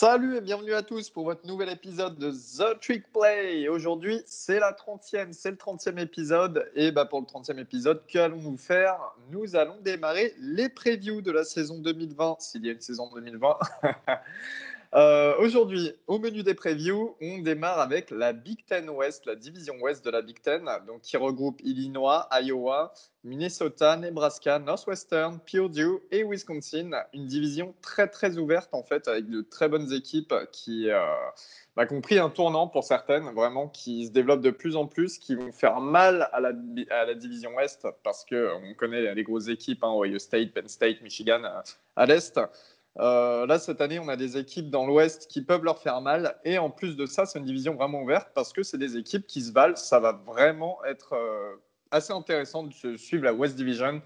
Salut et bienvenue à tous pour votre nouvel épisode de The Trick Play. Aujourd'hui, c'est la 30e, c'est le 30e épisode. Et bah pour le 30e épisode, qu'allons-nous faire? Nous allons démarrer les previews de la saison 2020, s'il y a une saison 2020. Euh, aujourd'hui, au menu des previews, on démarre avec la Big Ten West, la division Ouest de la Big Ten, donc qui regroupe Illinois, Iowa, Minnesota, Nebraska, Northwestern, Purdue et Wisconsin. Une division très très ouverte en fait, avec de très bonnes équipes qui, euh, bah, ont pris un tournant pour certaines, vraiment, qui se développent de plus en plus, qui vont faire mal à la, division Ouest parce qu'on connaît les grosses équipes, hein, Ohio State, Penn State, Michigan euh, à l'Est. Euh, là, cette année, on a des équipes dans l'Ouest qui peuvent leur faire mal. Et en plus de ça, c'est une division vraiment ouverte parce que c'est des équipes qui se valent. Ça va vraiment être euh, assez intéressant de suivre la West Division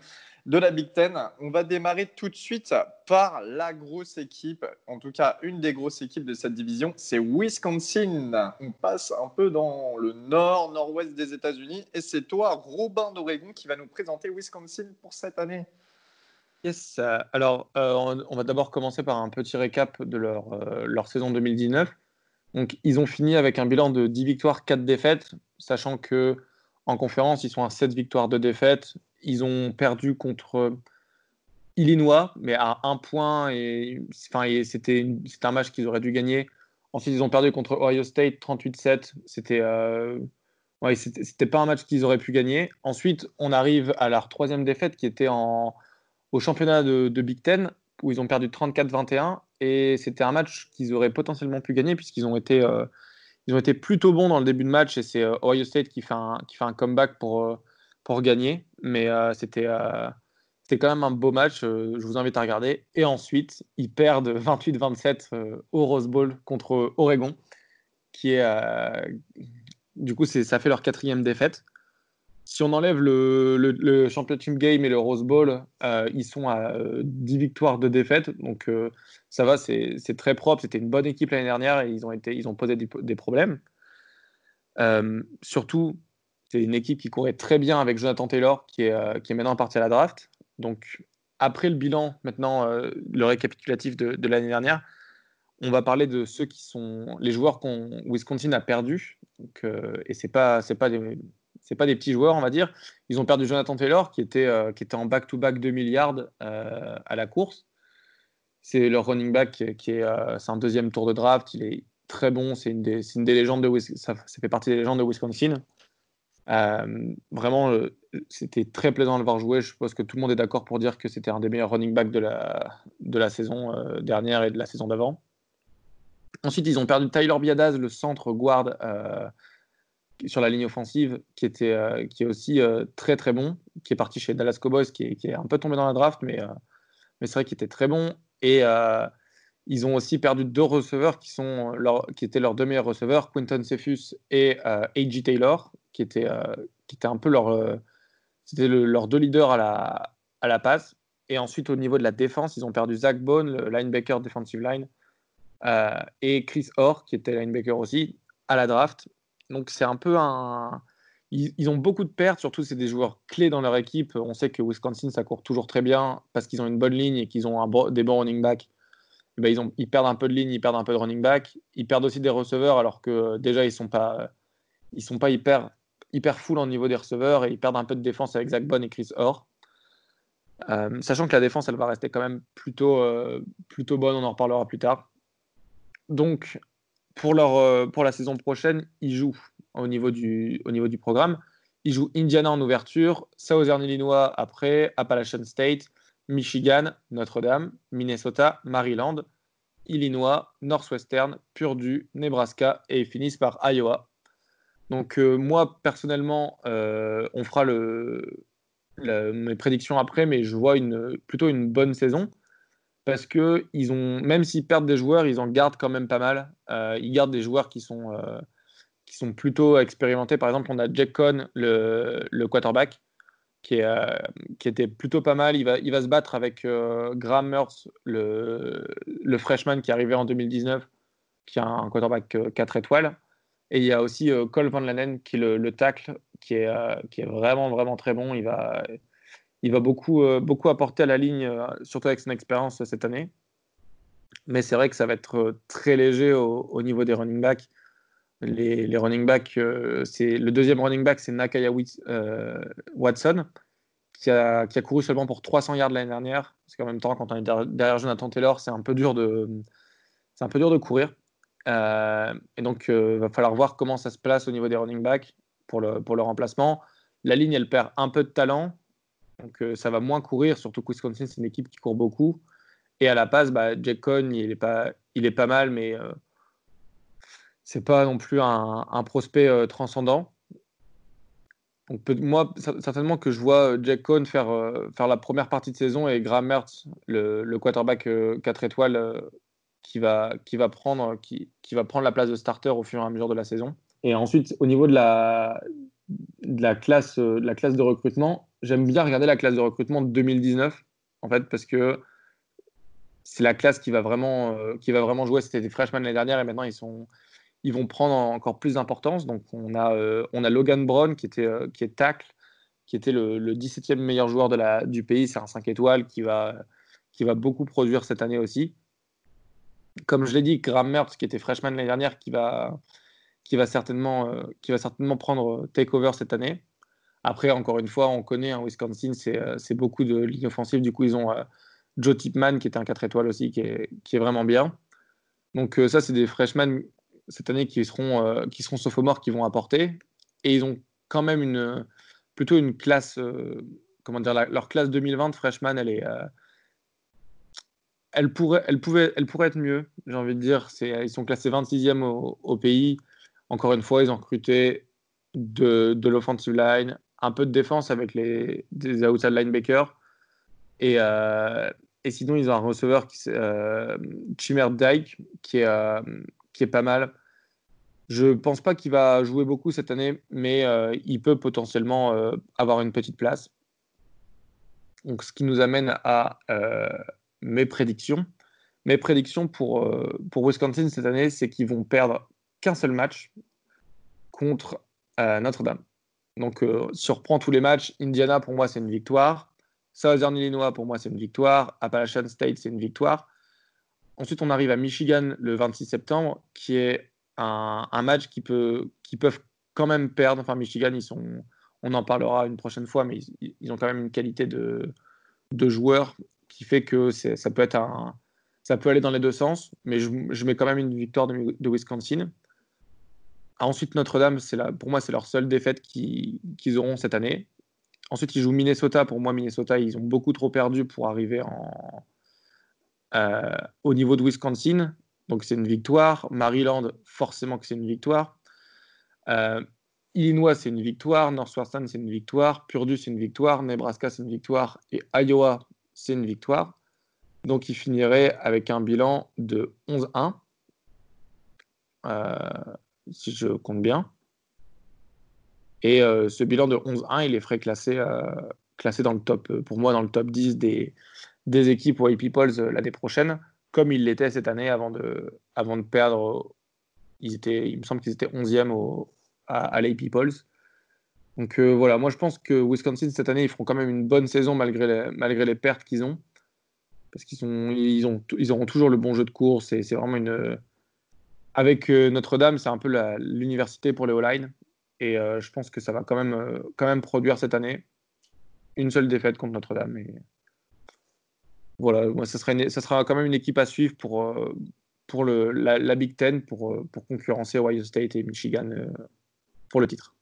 de la Big Ten. On va démarrer tout de suite par la grosse équipe, en tout cas une des grosses équipes de cette division, c'est Wisconsin. On passe un peu dans le nord, nord-ouest des États-Unis. Et c'est toi, Robin d'Oregon, qui va nous présenter Wisconsin pour cette année. Yes, euh, alors euh, on, va d'abord commencer par un petit récap de leur, euh, saison 2019. Donc, ils ont fini avec un bilan de 10 victoires, 4 défaites, sachant que en conférence, ils sont à 7 victoires, 2 défaites. Ils ont perdu contre Illinois, mais à un point, et, enfin, c'était un match qu'ils auraient dû gagner. Ensuite, ils ont perdu contre Ohio State 38-7. C'était ouais, c'était pas un match qu'ils auraient pu gagner. Ensuite, on arrive à leur troisième défaite qui était en, au championnat de, Big Ten où ils ont perdu 34-21 et c'était un match qu'ils auraient potentiellement pu gagner puisqu'ils ont été euh, plutôt bons dans le début de match et c'est euh, Ohio State qui fait un, comeback pour, euh, pour gagner. Mais c'était quand même un beau match je vous invite à regarder. Et ensuite ils perdent 28-27 au Rose Bowl contre Oregon qui est du coup ça fait leur quatrième défaite si on enlève le, le, Championship Game et le Rose Bowl, euh, ils sont à 10 euh, victoires, de défaites. Donc euh, ça va, c'est très propre. C'était une bonne équipe l'année dernière et ils ont, posé des, problèmes. surtout, c'est une équipe qui courait très bien avec Jonathan Taylor, qui est, maintenant parti à la draft. Donc après le bilan, maintenant, le récapitulatif de, l'année dernière, on va parler de ceux qui sont les joueurs qu'on Wisconsin a perdus. Et c'est pas, pas des c'est pas des petits joueurs, on va dire. Ils ont perdu Jonathan Taylor, qui était, euh, qui était en back-to-back 2 milliards euh, à la course. C'est leur running back qui est, euh, c'est un deuxième tour de draft. Il est très bon. C'est une des, légendes de ça, ça, fait partie des légendes de Wisconsin. vraiment, c'était très plaisant de le voir jouer. Je suppose que tout le monde est d'accord pour dire que c'était un des meilleurs running backs de la, de la saison dernière et de la saison d'avant. Ensuite, ils ont perdu Tyler Biadaz, le centre guard sur la ligne offensive qui, était, euh, qui est aussi euh, très très bon, qui est parti chez Dallas Cowboys, qui est, un peu tombé dans la draft, mais, euh, mais c'est vrai qu'il était très bon. Et ils ont aussi perdu deux receveurs qui, sont qui étaient leurs deux meilleurs receveurs, Quinton Cephus et A.J. Taylor, qui étaient, qui un peu leur, c'était leurs deux leaders à la, à la passe. Et ensuite, au niveau de la défense, ils ont perdu Zach Bone, le linebacker defensive line, et Chris Orr, qui était linebacker aussi, à la draft. Donc c'est un peu un. Ils, ont beaucoup de pertes, surtout c'est des joueurs clés dans leur équipe. On sait que Wisconsin ça court toujours très bien parce qu'ils ont une bonne ligne et qu'ils ont un des bons running backs. Eh ben, ils, ont, ils perdent un peu de ligne, ils perdent un peu de running back, ils perdent aussi des receveurs alors que déjà ils sont pas ils sont pas hyper hyper full en niveau des receveurs et ils perdent un peu de défense avec Zach Bond et Chris Orr. Euh, sachant que la défense elle va rester quand même plutôt euh, plutôt bonne, on en reparlera plus tard. Donc pour, leur, euh, la saison prochaine, ils jouent au niveau du, programme. Ils jouent Indiana en ouverture, Southern Illinois après, Appalachian State, Michigan, Notre-Dame, Minnesota, Maryland, Illinois, Northwestern, Purdue, Nebraska et ils finissent par Iowa. Donc euh, moi personnellement, euh, on fera mes prédictions après, mais je vois plutôt une bonne saison parce que ils ont, même s'ils perdent des joueurs, ils en gardent quand même pas mal. Euh, ils gardent des joueurs qui sont, euh, qui sont plutôt expérimentés. Par exemple, on a Jack Cohn, le, le quarterback, qui, est, euh, qui était plutôt pas mal. Il va, il va se battre avec Graham Mertz, le, le freshman qui est arrivé en 2019, qui a un quarterback 4 étoiles. Et il y a aussi Cole Van Lanen, qui est le, le tackle, qui est, qui est vraiment, vraiment très bon. Il va il va beaucoup, euh, beaucoup apporter à la ligne, euh, surtout avec son expérience cette année. Mais c'est vrai que ça va être très léger au, niveau des running backs. Les, running backs, c'est le deuxième running back, c'est Nakaya Watson, qui a, qui a, couru seulement pour 300 yards l'année dernière. Parce qu'en même temps, quand on est derrière Jonathan Taylor, c'est un peu dur de, un peu dur de courir. Euh, et donc, il euh, va falloir voir comment ça se place au niveau des running backs pour le, pour le remplacement. La ligne, elle perd un peu de talent, donc euh, ça va moins courir, surtout que Wisconsin, c'est une équipe qui court beaucoup. Et à la passe, bah, Jack Cohn, il est pas, mal, mais c'est pas non plus un, prospect transcendant. Donc, moi, certainement que je vois Jack Cohn faire, la première partie de saison et Graham Mertz, le, quarterback 4 étoiles, qui, va prendre la place de starter au fur et à mesure de la saison. Et ensuite, au niveau de la, de la, classe, de la classe de recrutement, j'aime bien regarder la classe de recrutement de 2019, en fait, parce que c'est la classe qui va vraiment, euh, qui va vraiment jouer. C'était des freshmen l'année dernière et maintenant ils, sont, ils vont prendre encore plus d'importance. Donc on a, euh, on a Logan Brown qui, était, euh, qui est tackle, qui était le, le 17e meilleur joueur de la, du pays. C'est un 5 étoiles qui va, qui va beaucoup produire cette année aussi comme je l'ai dit, Graham Mertz, qui était freshman l'année dernière, qui va, qui va, certainement, euh, qui va certainement prendre takeover cette année. Après, encore une fois, on connaît, hein, Wisconsin, euh, c'est beaucoup de lignes offensives. Du coup, ils ont euh, Joe Tipman, qui était un 4 étoiles aussi, qui est, qui est vraiment bien. Donc, ça, c'est des freshmen cette année qui seront, qui seront sophomores, qui vont apporter. Et ils ont quand même une, plutôt une classe, comment dire, leur classe 2020 freshman, elle est elle pourrait, elle, pouvait, elle pourrait être mieux, j'ai envie de dire. Ils sont classés 26e au, pays. Encore une fois, ils ont recruté de, de l'offensive line, un peu de défense avec les, des outside linebackers. Et, euh, et sinon, ils ont un receveur, qui, euh, Chimer Dyke, qui est, euh, qui est pas mal. Je ne pense pas qu'il va jouer beaucoup cette année, mais euh, il peut potentiellement avoir une petite place. Donc, ce qui nous amène à mes prédictions. Mes prédictions pour, pour Wisconsin cette année, c'est qu'ils vont perdre qu'un seul match contre euh, Notre-Dame. Donc, euh, surprend tous les matchs. Indiana, pour moi, c'est une victoire. Southern Illinois, pour moi, c'est une victoire. Appalachian State, c'est une victoire. Ensuite, on arrive à Michigan le 26 septembre, qui est un, match qui, peut, qui peuvent quand même perdre. Enfin, Michigan, ils sont, on en parlera une prochaine fois, mais ils, ont quand même une qualité de, de joueurs qui fait que ça peut être un, ça peut aller dans les deux sens, mais je, mets quand même une victoire de, Wisconsin. Ensuite, Notre-Dame, pour moi, c'est leur seule défaite qu'ils auront cette année. Ensuite, ils jouent Minnesota. Pour moi, Minnesota, ils ont beaucoup trop perdu pour arriver euh, au niveau de Wisconsin. Donc, c'est une victoire. Maryland, forcément que c'est une victoire. Euh, Illinois, c'est une victoire. Northwestern, c'est une victoire. Purdue, c'est une victoire. Nebraska, c'est une victoire. Et Iowa, c'est une victoire. Donc il finirait avec un bilan de 11-1, euh, si je compte bien. Et euh, ce bilan de 11-1, il les ferait classer, euh, dans le top, pour moi, dans le top 10 des, des équipes White Peoples l'année prochaine, comme il l'était cette année avant de, avant de perdre. Ils étaient, il me semble qu'ils étaient 11e au, à, à. Donc euh, voilà, moi je pense que Wisconsin cette année, ils feront quand même une bonne saison malgré les, malgré les pertes qu'ils ont. Parce qu'ils ils ils auront toujours le bon jeu de course. Et c'est vraiment une. Avec euh, Notre-Dame, c'est un peu l'université pour les O-line. Et euh, je pense que ça va quand même, quand même produire cette année une seule défaite contre Notre-Dame. Et voilà, moi, ça, sera quand même une équipe à suivre pour, la, Big Ten, pour, pour concurrencer Ohio State et Michigan pour le titre.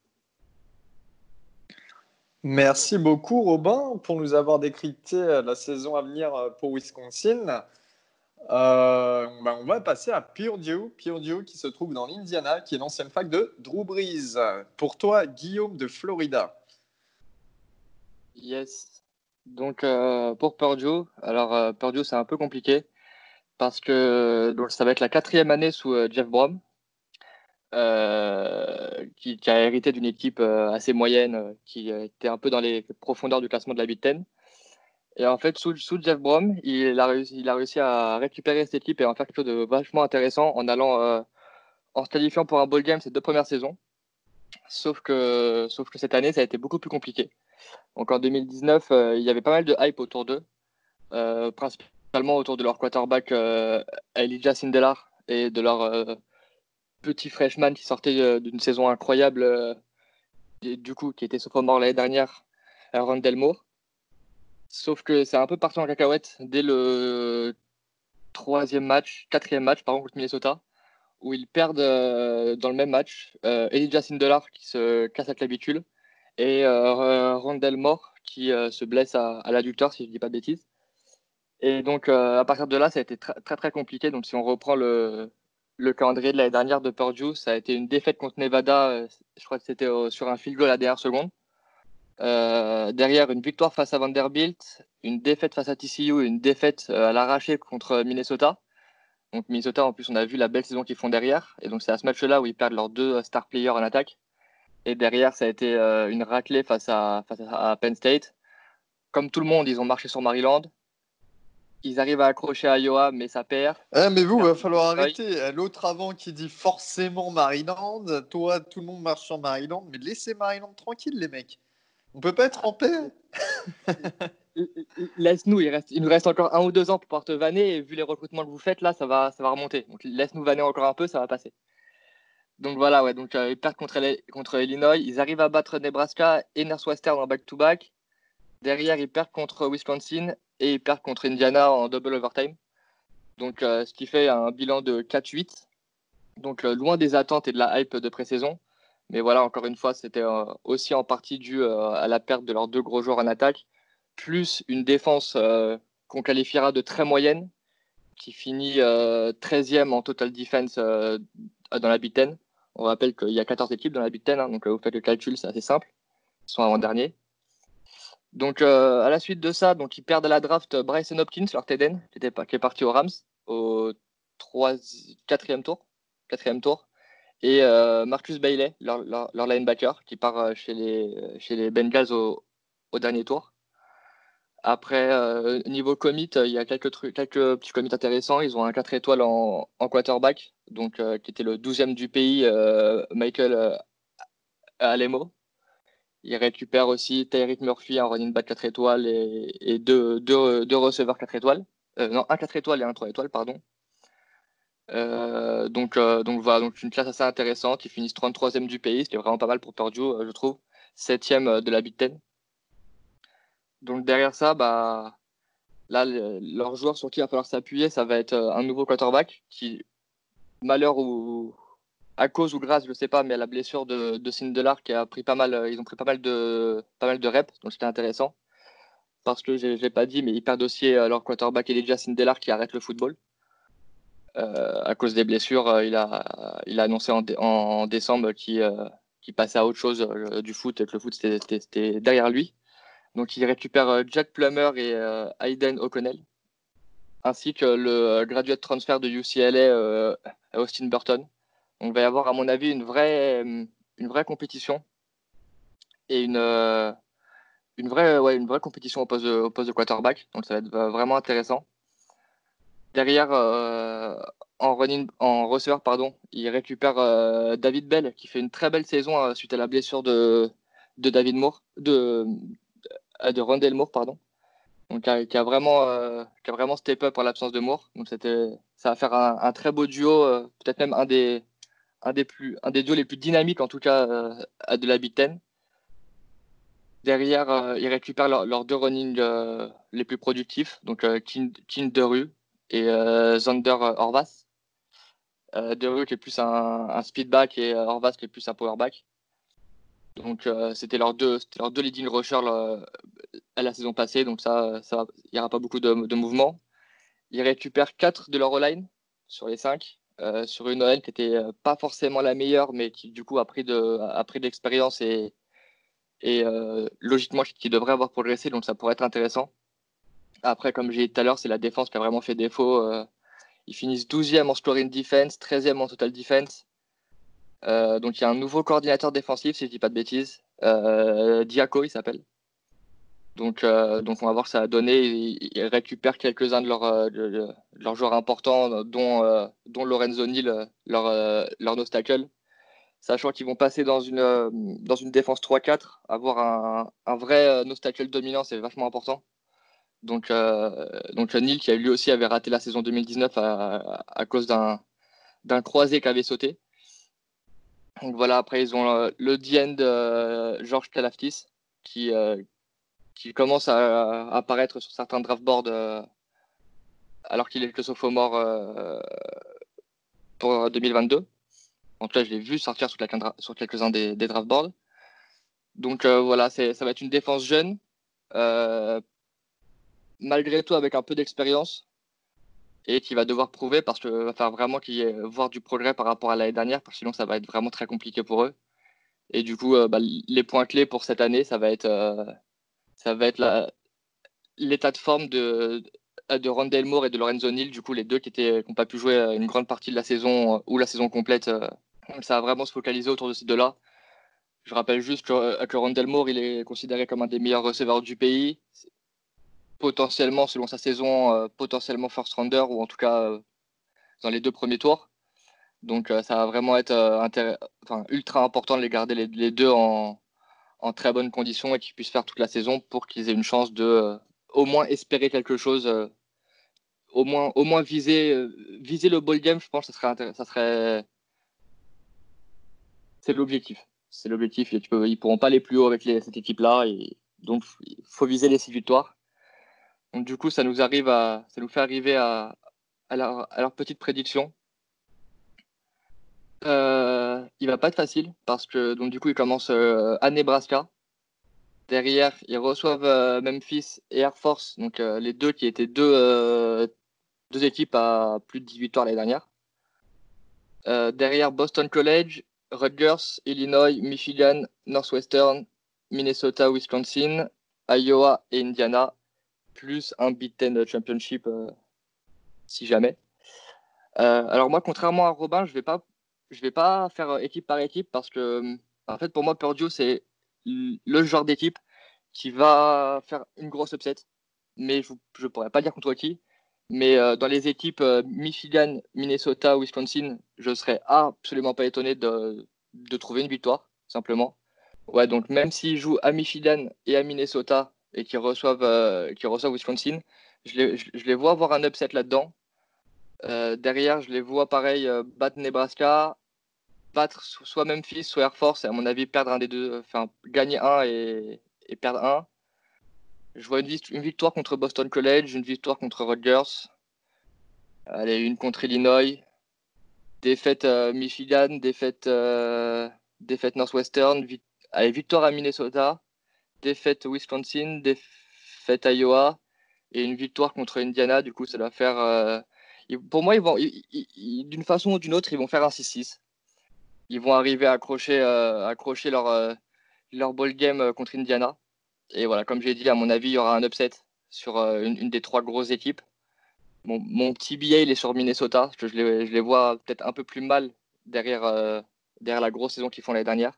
Merci beaucoup, Robin, pour nous avoir décrypté euh, la saison à venir euh, pour Wisconsin. Euh, on va passer à Purdue, Purdue qui se trouve dans l'Indiana, qui est l'ancienne fac de Drew Brees. Pour toi, Guillaume de Florida. Yes. Donc pour Purdue, alors Purdue c'est un peu compliqué parce que donc, ça va être la quatrième année sous Jeff Brom, euh, qui, a hérité d'une équipe euh, assez moyenne, euh, qui était un peu dans les profondeurs du classement de la Big Ten. Et en fait, sous, sous Jeff Brom, il a, réussi, il a réussi à récupérer cette équipe et en faire quelque chose de vachement intéressant en allant en se qualifiant pour un bowl game ces deux premières saisons. Sauf que, sauf que cette année, ça a été beaucoup plus compliqué. Donc en 2019, il y avait pas mal de hype autour d'eux, principalement autour de leur quarterback Elijah Sindelar et de leur petit freshman qui sortait d'une saison incroyable, du coup, qui était sophomore l'année dernière, Randall Moore. Sauf que c'est un peu parti en cacahuète dès le troisième match, quatrième match, par contre, Minnesota, où ils perdent dans le même match Elijah Sindelar qui se casse la clavicule et euh, Moore qui se blesse à, à l'adducteur, si je ne dis pas de bêtises. Et donc, à partir de là, ça a été très, très, compliqué. Donc, si on reprend le, le calendrier de l'année dernière de Purdue, ça a été une défaite contre Nevada. Euh, je crois que c'était sur un field goal à dernière seconde. Euh, derrière, une victoire face à Vanderbilt, une défaite face à TCU, une défaite euh, à l'arraché contre Minnesota. Donc Minnesota, en plus, on a vu la belle saison qu'ils font derrière. Et donc c'est à ce match-là où ils perdent leurs deux star players en attaque. Et derrière, ça a été une raclée face à, face à Penn State. Comme tout le monde, ils ont marché sur Maryland. Ils arrivent à accrocher à Iowa, mais ça perd. Eh, mais vous, il va falloir arrêter. L'autre avant qui dit forcément Maryland. Toi, tout le monde marche sur Maryland. Mais laissez Maryland tranquille, les mecs. On peut pas être en paix. Laisse-nous, il, nous reste encore un ou deux ans pour pouvoir te vanner. Et vu les recrutements que vous faites, là, ça va, ça va remonter. Donc laisse-nous vanner encore un peu, ça va passer. Donc voilà, ouais, donc, euh, ils perdent contre, contre Illinois. Ils arrivent à battre Nebraska et Northwestern en back-to-back. Derrière, ils perdent contre Wisconsin et ils perdent contre Indiana en double overtime. Donc, euh, ce qui fait un bilan de 4-8. Donc, euh, loin des attentes et de la hype de pré-saison. Mais voilà, encore une fois, c'était euh, aussi en partie dû à la perte de leurs deux gros joueurs en attaque, plus une défense qu'on qualifiera de très moyenne, qui finit 13e en total defense dans la Big Ten. On rappelle qu'il y a 14 équipes dans la Big Ten, hein, donc vous faites le calcul, c'est assez simple. Ils sont avant-dernier. Donc, euh, à la suite de ça, donc, ils perdent à la draft Bryson Hopkins, leur TDN, qui, qui est parti au Rams au 3, 4e tour. 4 tour. Et euh, Marcus Bailey, leur, leur, linebacker, qui part euh, chez les, chez les Bengals au, dernier tour. Après, niveau commit, il y a quelques, trucs, quelques petits commits intéressants. Ils ont un 4 étoiles en, en quarterback, donc, qui était le 12e du pays, Michael Alemo, il récupère aussi Tyreek Murphy, un running back 4 étoiles et, deux, deux, receveurs 4 étoiles. Euh, non, un 4 étoiles et un 3 étoiles, pardon. Euh, donc, euh, donc voilà, donc une classe assez intéressante. Ils finissent 33e du pays, est vraiment pas mal pour Purdue, je trouve. 7e de la Big Ten. Donc derrière ça, bah, là, leur joueur sur qui il va falloir s'appuyer, ça va être un nouveau quarterback qui, malheur ou, à cause ou grâce, je ne sais pas, mais à la blessure de, de Sindelar qui a pris pas mal, ils ont pris pas mal de, pas mal de reps, donc c'était intéressant. Parce que je ne l'ai pas dit, mais ils perdent aussi euh, leur quarterback Elijah Sindelar qui arrête le football. Euh, à cause des blessures, euh, il, a, il a annoncé en, décembre qu'il qui passait à autre chose du foot et que le foot c'était derrière lui. Donc il récupère Jack Plummer et Aiden O'Connell, ainsi que le graduate transfer de UCLA Austin Burton donc, il va y avoir, à mon avis, une vraie, euh, une vraie compétition et une, euh, une, vraie, une vraie compétition au poste, au poste de quarterback. Donc, ça va être vraiment intéressant. Derrière, euh, en, running, en receveur, pardon, il récupère David Bell qui fait une très belle saison suite à la blessure de, David Moore, de, de Rondell Moore, pardon. Donc, qui a, vraiment, qui a step up en l'absence de Moore. Donc, ça va faire un, très beau duo, peut-être même un des, un duos les plus dynamiques, en tout cas, euh, de la Big Ten. Derrière, euh, ils récupèrent leurs deux running euh, les plus productifs, donc King, King Deru et Zander Horvath. Deru qui est plus un, un speedback et Horvath qui est plus un powerback. Donc c'était leurs deux, leurs deux leading rushers à la saison passée, donc ça, il n'y aura pas beaucoup de, de mouvements. Ils récupèrent 4 de leur line sur les 5. Euh, sur une OL qui n'était euh, pas forcément la meilleure, mais qui du coup a pris de, a pris de l'expérience et, euh, logiquement qui devrait avoir progressé, donc ça pourrait être intéressant. Après, comme j'ai dit tout à l'heure, c'est la défense qui a vraiment fait défaut. ils finissent 12e en scoring defense, 13e en total defense. donc il y a un nouveau coordinateur défensif, si je dis pas de bêtises. Diaco, il s'appelle. Donc, euh, donc on va voir ça a donné. Ils, récupèrent quelques-uns de, leurs euh, leurs joueurs importants, dont, euh, dont Lorenzo Neal, leur, leur. Sachant qu'ils vont passer dans une, dans une défense 3-4, avoir un, un vrai nostacle dominant, c'est vachement important. Donc, donc Neil qui lui aussi avait raté la saison 2019 à, cause d'un croisé qui avait sauté. Donc voilà, après ils ont le DN de Georges Kalaftis qui, qui commence à, apparaître sur certains draft boards alors qu'il est que sophomore pour 2022. En tout cas, je l'ai vu sortir sur, quelques-uns des, draft boards. Donc euh, voilà, ça va être une défense jeune, euh, malgré tout avec un peu d'expérience, et qui va devoir prouver parce qu'il va falloir vraiment qu'il y ait, voir du progrès par rapport à l'année dernière, parce que sinon ça va être vraiment très compliqué pour eux. Et du coup, euh, bah, les points clés pour cette année, ça va être, ça va être l'état de forme de, de Moore et de Lorenzo Neal, du coup les deux qui n'ont pas pu jouer une grande partie de la saison ou la saison complète ça va vraiment se focaliser autour de ces deux-là. Je rappelle juste que, euh, que Moore, il est considéré comme un des meilleurs receveurs du pays. Potentiellement, selon sa saison, euh, potentiellement first rounder ou en tout cas euh, dans les deux premiers tours. Donc ça va vraiment être ultra important de les garder les, deux en, très bonnes conditions et qu'ils puissent faire toute la saison pour qu'ils aient une chance de au moins espérer quelque chose, au, moins, viser, le ball game, je pense que ça serait, c'est l'objectif. C'est l'objectif. Ils ne pourront pas aller plus haut avec cette équipe-là. Donc, il faut viser les six. Donc, du coup, ça nous, arrive à, ça nous fait arriver à, à, leur, petite prédiction. Euh, il va pas être facile parce que donc du coup ils commencent euh, à Nebraska. Derrière ils reçoivent euh, Memphis et Air Force, donc euh, les deux qui étaient deux, deux équipes à plus de 10 victoires l'année dernière. derrière Boston College Rutgers, Illinois, Michigan, Northwestern, Minnesota, Wisconsin, Iowa et Indiana, plus un Big Ten Championship euh, si jamais. Euh, alors moi, contrairement à Robin, je vais pas, vais pas faire euh, équipe par équipe parce que, en fait, pour moi, Purdue c'est le genre d'équipe qui va faire une grosse upset, mais je, ne pourrais pas dire contre qui. Mais dans les équipes Michigan, Minnesota, Wisconsin, je serais absolument pas étonné de, de trouver une victoire, simplement. Ouais, donc même s'ils jouent à Michigan et à Minnesota et qu'ils reçoivent, euh, reçoivent Wisconsin, je les, je, les, vois avoir un upset là-dedans. derrière, je les vois pareil battre Nebraska, battre soit Memphis, soit Air Force, et à mon avis perdre un des deux, enfin gagner un et, perdre un. Je vois une, victoire contre Boston College, une victoire contre Rutgers. Allez, une contre Illinois. Défaite euh, Michigan, défaite, euh, défaite Northwestern. allez, victoire à Minnesota. Défaite Wisconsin, défaite Iowa. Et une victoire contre Indiana. Du coup, ça doit faire. Euh, pour moi, ils vont, d'une façon ou d'une autre, ils vont faire un 6-6. Ils vont arriver à accrocher, accrocher leur, leur ball game contre Indiana. Et voilà, comme j'ai dit, à mon avis, il y aura un upset sur euh, une, des trois grosses équipes. Mon, petit billet, il est sur Minnesota, que je les, je les vois peut-être un peu plus mal derrière, euh, derrière la grosse saison qu'ils font l'année dernière.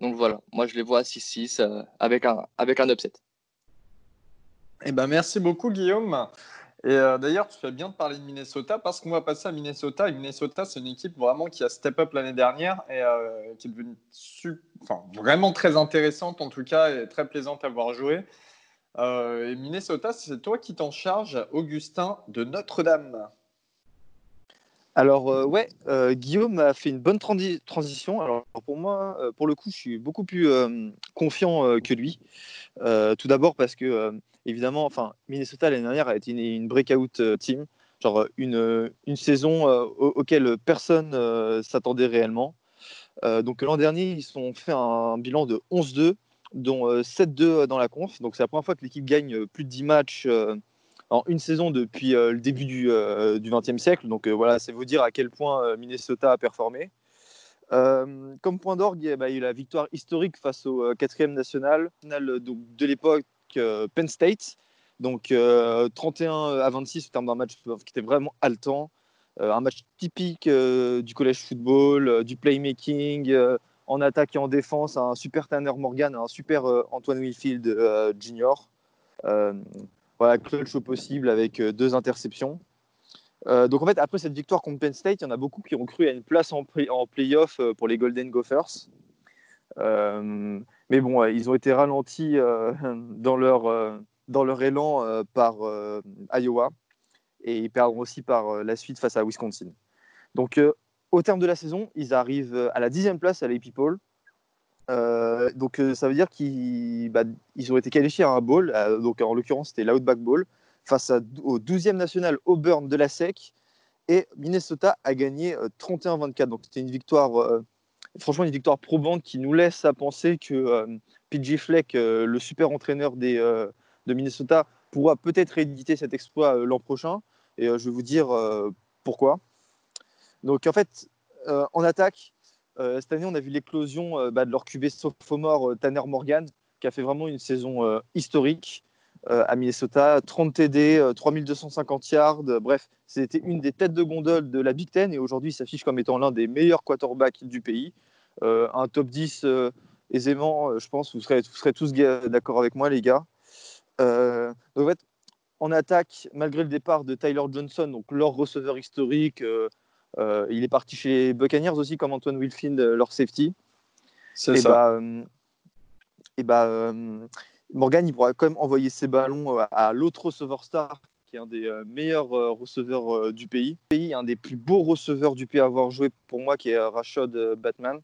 Donc voilà, moi je les vois à 6-6 euh, avec, un, avec un upset. Eh ben, merci beaucoup, Guillaume. Et euh, d'ailleurs, tu fais bien de parler de Minnesota parce qu'on va passer à Minnesota. Minnesota, c'est une équipe vraiment qui a step up l'année dernière et euh, qui est devenue vraiment très intéressante en tout cas et très plaisante à voir jouer. Et Minnesota, c'est toi qui t'en charges, Augustin de Notre-Dame. Alors ouais, Guillaume a fait une bonne transition. Alors pour moi, pour le coup, je suis beaucoup plus confiant que lui. tout d'abord parce que évidemment, enfin, Minnesota l'année dernière a été une, breakout euh, team, genre euh, une, euh, une saison auquel personne s'attendait réellement. donc l'an dernier, ils ont fait un bilan de 11-2, dont 7-2 dans la conf. Donc c'est la première fois que l'équipe gagne plus de 10 matchs en une saison depuis le début du XXe siècle. Donc voilà, c'est vous dire à quel point Minnesota a performé. comme point d'orgue, il y a eu la victoire historique face au quatrième national, donc, de l'époque euh, Penn State. Donc 31 euh, à 26 au terme d'un match qui était vraiment haletant. Euh, un match typique du collège football, du playmaking, en attaque et en défense. Un super Tanner Morgan, un super Antoine Wilfield Jr. voilà, clutch au possible avec deux interceptions. donc en fait, après cette victoire contre Penn State, il y en a beaucoup qui ont cru à une place en, playoff pour les Golden Gophers. Mais bon, ils ont été ralentis euh, dans, leur, euh, dans leur élan par Iowa et ils perdront aussi par la suite face à Wisconsin. Donc, au terme de la saison, ils arrivent à la dixième place à l'AP Poll. donc, ça veut dire qu'ils bah, ont été qualifiés à un bowl. donc, en l'occurrence, c'était l'Outback Bowl face au 12e national Auburn de la SEC. Et Minnesota a gagné 31-24. Donc, c'était une victoire franchement, une victoire probante qui nous laisse à penser que euh, PJ Fleck, euh, le super entraîneur euh, de Minnesota, pourra peut-être éditer cet exploit l'an prochain. Et je vais vous dire pourquoi. Donc, en fait, en attaque, cette année, on a vu l'éclosion bah, de leur QB sophomore Tanner Morgan, qui a fait vraiment une saison historique à Minnesota. 30 TD, 3250 yards. bref, c'était une des têtes de gondole de la Big Ten et aujourd'hui, il s'affiche comme étant l'un des meilleurs quarterbacks du pays. Euh, un top 10 euh, aisément, euh, je pense, vous serez, vous serez tous d'accord avec moi, les gars. donc, en fait, en attaque, malgré le départ de Tyler Johnson, donc leur receveur historique, il est parti chez Buccaneers aussi, comme Antoine Wilfield, leur safety. C'est ça. Bah, et bah, Morgan, il pourra quand même envoyer ses ballons à l'autre receveur star, qui est un des meilleurs receveurs du pays. Un des plus beaux receveurs du pays à avoir joué pour moi, qui est Rashad Batman.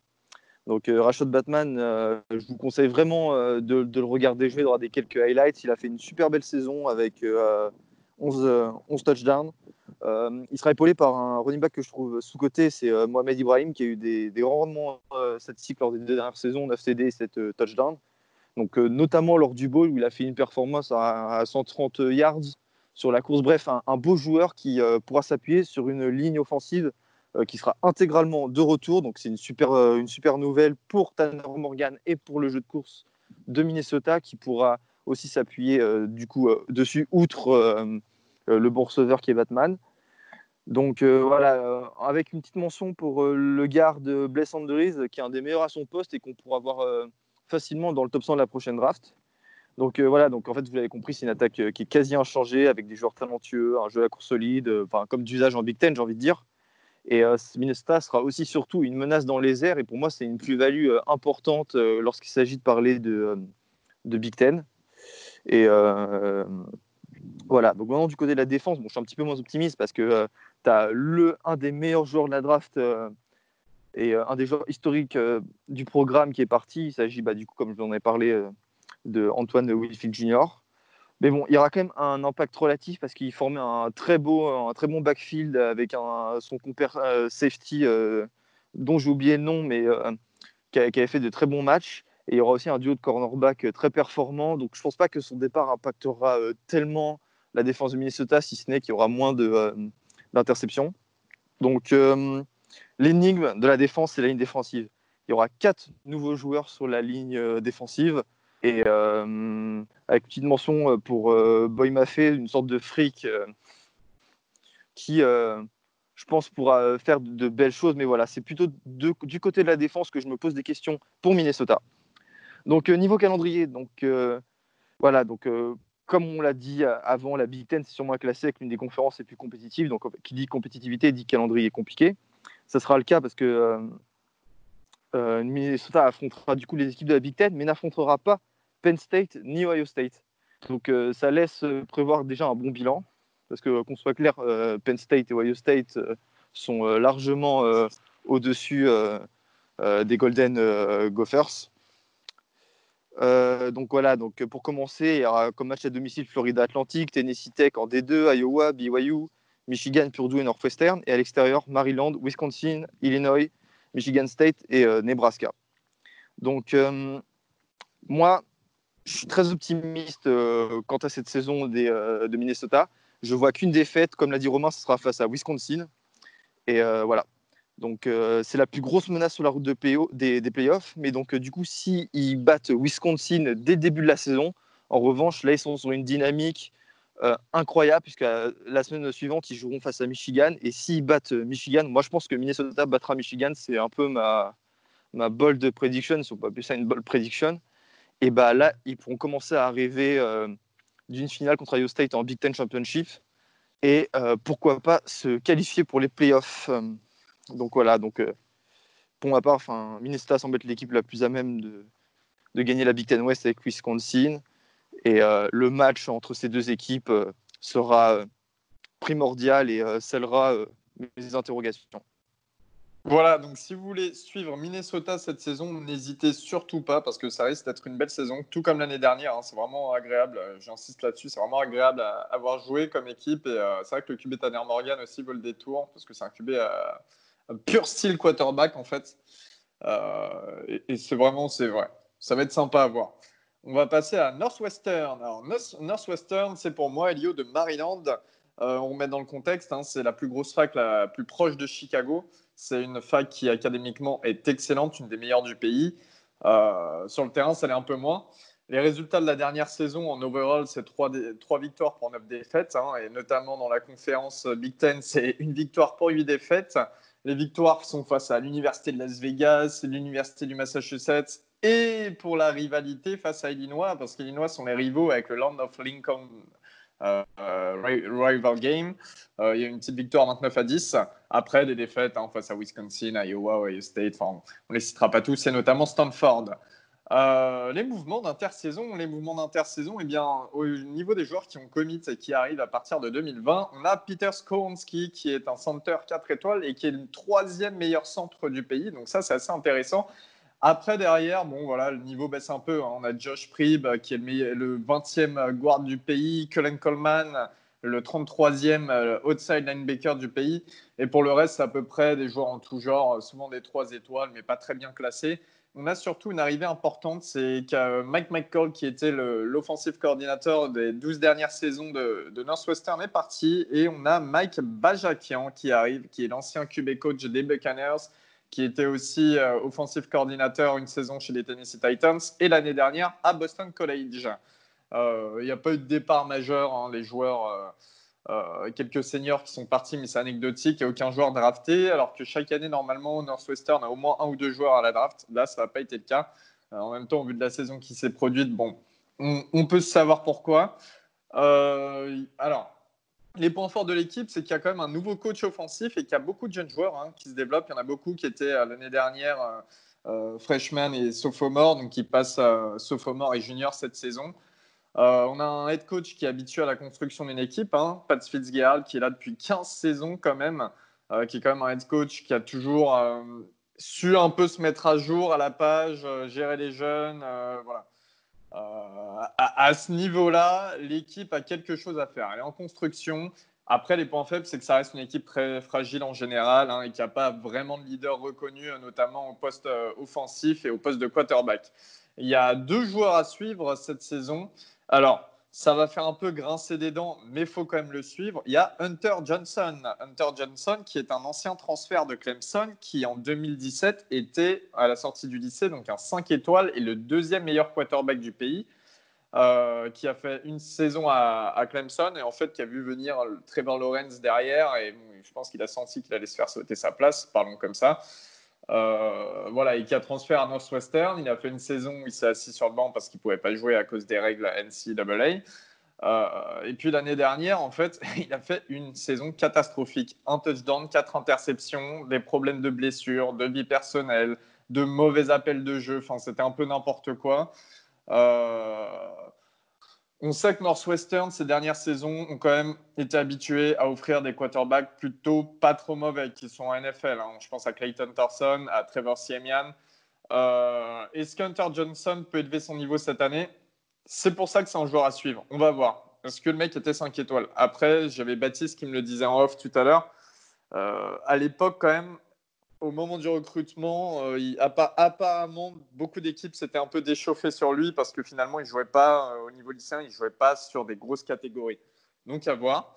Donc euh, Rashad Batman, euh, je vous conseille vraiment euh, de, le regarder jouer, d'avoir des quelques highlights. Il a fait une super belle saison avec 11, 11, touchdowns. Il sera épaulé par un running back que je trouve sous-côté, c'est Mohamed Ibrahim, qui a eu des, grands rendements statistiques lors des deux dernières saisons, 9 CD et 7 touchdowns. Donc, notamment lors du bowl où il a fait une performance à, 130 yards sur la course. Bref, un beau joueur qui pourra s'appuyer sur une ligne offensive euh, qui sera intégralement de retour. Donc c'est une super, euh, une super nouvelle pour Tanner Morgan et pour le jeu de course de Minnesota qui pourra aussi s'appuyer euh, du coup dessus outre le bon receveur qui est Batman. Donc voilà, avec une petite mention pour le garde Bless Andrews, qui est un des meilleurs à son poste et qu'on pourra voir facilement dans le top 100 de la prochaine draft. Donc voilà, donc en fait vous l'avez compris, c'est une attaque qui est quasi inchangée avec des joueurs talentueux, un jeu à la course solide, enfin comme d'usage en Big Ten, j'ai envie de dire. Et euh, Minnesota sera aussi surtout une menace dans les airs. Et pour moi, c'est une plus-value euh, importante euh, lorsqu'il s'agit de parler de, de, Big Ten. Et voilà. Donc maintenant, du côté de la défense, bon, je suis un petit peu moins optimiste parce que tu as le, un des meilleurs joueurs de la draft et un des joueurs historiques du programme qui est parti. Il s'agit, bah, du coup, comme je vous en ai parlé, de Antoine Wilfield Jr. Mais bon, il y aura quand même un impact relatif parce qu'il formait un très beau, un très bon backfield avec son compère euh, safety euh, dont j'ai oublié le nom, mais euh, qui, avait fait de très bons matchs. Et il y aura aussi un duo de cornerback très performant. Donc je ne pense pas que son départ impactera tellement la défense de Minnesota, si ce n'est qu'il y aura moins d'interceptions. Donc l'énigme de la défense, c'est la ligne défensive. Il y aura quatre nouveaux joueurs sur la ligne défensive. Et euh, avec une petite mention euh, pour euh, Boy Maffé, une sorte de fric qui, je pense, pourra faire de, belles choses. Mais voilà, c'est plutôt du côté de la défense que je me pose des questions pour Minnesota. Donc, niveau calendrier, donc voilà, donc comme on l'a dit avant, la Big Ten, c'est sûrement classé avec l'une des conférences les plus compétitives. Donc, qui dit compétitivité dit calendrier compliqué. Ça sera le cas parce que Minnesota affrontera du coup les équipes de la Big Ten, mais n'affrontera pas Penn State ni Ohio State. Donc euh, ça laisse euh, prévoir déjà un bon bilan, parce que qu'on soit clair, euh, Penn State et Ohio State sont largement au-dessus des Golden Gophers. Donc voilà, donc pour commencer, il y aura comme match à domicile Florida Atlantic, Tennessee Tech en D2, Iowa, BYU, Michigan, Purdue et Northwestern, et à l'extérieur Maryland, Wisconsin, Illinois, Michigan State et Nebraska. Donc moi, je suis très optimiste euh, quant à cette saison euh, de Minnesota. Je vois qu'une défaite, comme l'a dit Romain, ce sera face à Wisconsin. Et euh, voilà. Donc c'est la plus grosse menace sur la route des, playoffs. Mais donc du coup, s'ils battent Wisconsin dès le début de la saison, en revanche, là ils sont sur une dynamique incroyable puisque la semaine suivante ils joueront face à Michigan. Et s'ils battent Michigan, moi je pense que Minnesota battra Michigan. C'est un peu ma ma bold prediction, si on peut appeler ça une bold prediction et bah là, ils pourront commencer à rêver euh, d'une finale contre Ohio State en Big Ten Championship et pourquoi pas se qualifier pour les playoffs. Euh. donc voilà, donc pour ma part, Minnesota semble être l'équipe la plus à même de, de, gagner la Big Ten West avec Wisconsin. Et le match entre ces deux équipes sera primordial et scellera mes interrogations. Voilà, donc si vous voulez suivre Minnesota cette saison, n'hésitez surtout pas parce que ça risque d'être une belle saison, tout comme l'année dernière. Hein. c'est vraiment agréable, euh, j'insiste là-dessus, c'est vraiment agréable à avoir joué comme équipe. Et euh, c'est vrai que le QB Tanner Morgan aussi vaut le détour parce que c'est un QB à, euh, pur style quarterback en fait. et, c'est vraiment, c'est vrai, ça va être sympa à voir. On va passer à Northwestern. Alors, Northwestern, c'est pour moi Elio de Maryland. on met dans le contexte, hein, c'est la plus grosse fac la plus proche de Chicago. C'est une fac qui académiquement est excellente, une des meilleures du pays. Euh, sur le terrain, ça l'est un peu moins. Les résultats de la dernière saison en overall, c'est 3, victoires pour 9 défaites, hein, et notamment dans la conférence Big Ten, c'est une victoire pour 8 défaites. Les victoires sont face à l'Université de Las Vegas, l'Université du Massachusetts, et pour la rivalité face à Illinois, parce qu'Illinois sont les rivaux avec le Land of Lincoln euh, rival game. Euh, il y a une petite victoire 29 à 10. Après, des défaites hein, face à Wisconsin, Iowa, Ohio State. on ne les citera pas tous, et notamment Stanford. Euh, les mouvements d'intersaison, les mouvements d'intersaison, eh bien, au niveau des joueurs qui ont commit et qui arrivent à partir de 2020, on a Peter Skonski qui est un center 4 étoiles et qui est le troisième meilleur centre du pays. Donc ça, c'est assez intéressant. Après, derrière, bon, voilà, le niveau baisse un peu. Hein. On a Josh Prieb, euh, qui est le, 20e guard du pays, Cullen Coleman, le 33e euh, outside linebacker du pays. Et pour le reste, c'est à peu près des joueurs en tout genre, souvent des 3 étoiles, mais pas très bien classés. On a surtout une arrivée importante, c'est que Mike McCall, qui était l'offensive coordinateur des 12 dernières saisons de, Northwestern, est parti. Et on a Mike Bajakian qui arrive, qui est l'ancien QB coach des Buccaneers qui était aussi euh, offensive coordinateur une saison chez les Tennessee Titans et l'année dernière à Boston College. Euh, il n'y a pas eu de départ majeur, hein, les joueurs, euh, quelques seniors qui sont partis, mais c'est anecdotique, a aucun joueur drafté, alors que chaque année, normalement, Northwestern a au moins un ou deux joueurs à la draft. Là, ça n'a pas été le cas. en même temps, au vu de la saison qui s'est produite, bon, on, on, peut savoir pourquoi. alors, les points forts de l'équipe, c'est qu'il y a quand même un nouveau coach offensif et qu'il y a beaucoup de jeunes joueurs hein, qui se développent. Il y en a beaucoup qui étaient euh, l'année dernière euh, euh, freshman et sophomore, donc qui passent sophomore et junior cette saison. On a un head coach qui est habitué à la construction d'une équipe, hein, Pat Fitzgerald, qui est là depuis 15 saisons quand même, qui est quand même un head coach qui a toujours su un peu se mettre à jour à la page, gérer les jeunes, voilà. Euh, à, ce niveau-là, l'équipe a quelque chose à faire. Elle est en construction. Après, les points faibles, c'est que ça reste une équipe très fragile en général hein, et qu'il n'y a pas vraiment de leader reconnu, notamment au poste euh, offensif et au poste de quarterback. Il y a deux joueurs à suivre cette saison. Alors, ça va faire un peu grincer des dents, mais il faut quand même le suivre. Il y a Hunter Johnson. Hunter Johnson, qui est un ancien transfert de Clemson, qui en 2017 était à la sortie du lycée, donc un 5 étoiles et le deuxième meilleur quarterback du pays, euh, qui a fait une saison à, Clemson et en fait qui a vu venir Trevor Lawrence derrière. Et je pense qu'il a senti qu'il allait se faire sauter sa place, parlons comme ça. Euh, voilà, et qui a transféré à Northwestern. Il a fait une saison où il s'est assis sur le banc parce qu'il ne pouvait pas jouer à cause des règles NCAA. Euh, et puis l'année dernière, en fait, il a fait une saison catastrophique. Un touchdown, quatre interceptions, des problèmes de blessures, de vie personnelle, de mauvais appels de jeu. Enfin, c'était un peu n'importe quoi. Euh, on sait que Northwestern, ces dernières saisons, ont quand même été habitués à offrir des quarterbacks plutôt pas trop mauvais, qui sont en NFL. Hein. Je pense à Clayton Thorson, à Trevor Siemian. Euh, Est-ce qu'Hunter Johnson peut élever son niveau cette année? C'est pour ça que c'est un joueur à suivre. On va voir. Est-ce que le mec était 5 étoiles? Après, j'avais Baptiste qui me le disait en off tout à l'heure. Euh, à l'époque, quand même, au moment du recrutement, euh, apparemment, beaucoup d'équipes s'étaient un peu déchauffées sur lui parce que finalement, il jouait pas euh, au niveau lycéen, il ne jouait pas sur des grosses catégories. Donc, à voir.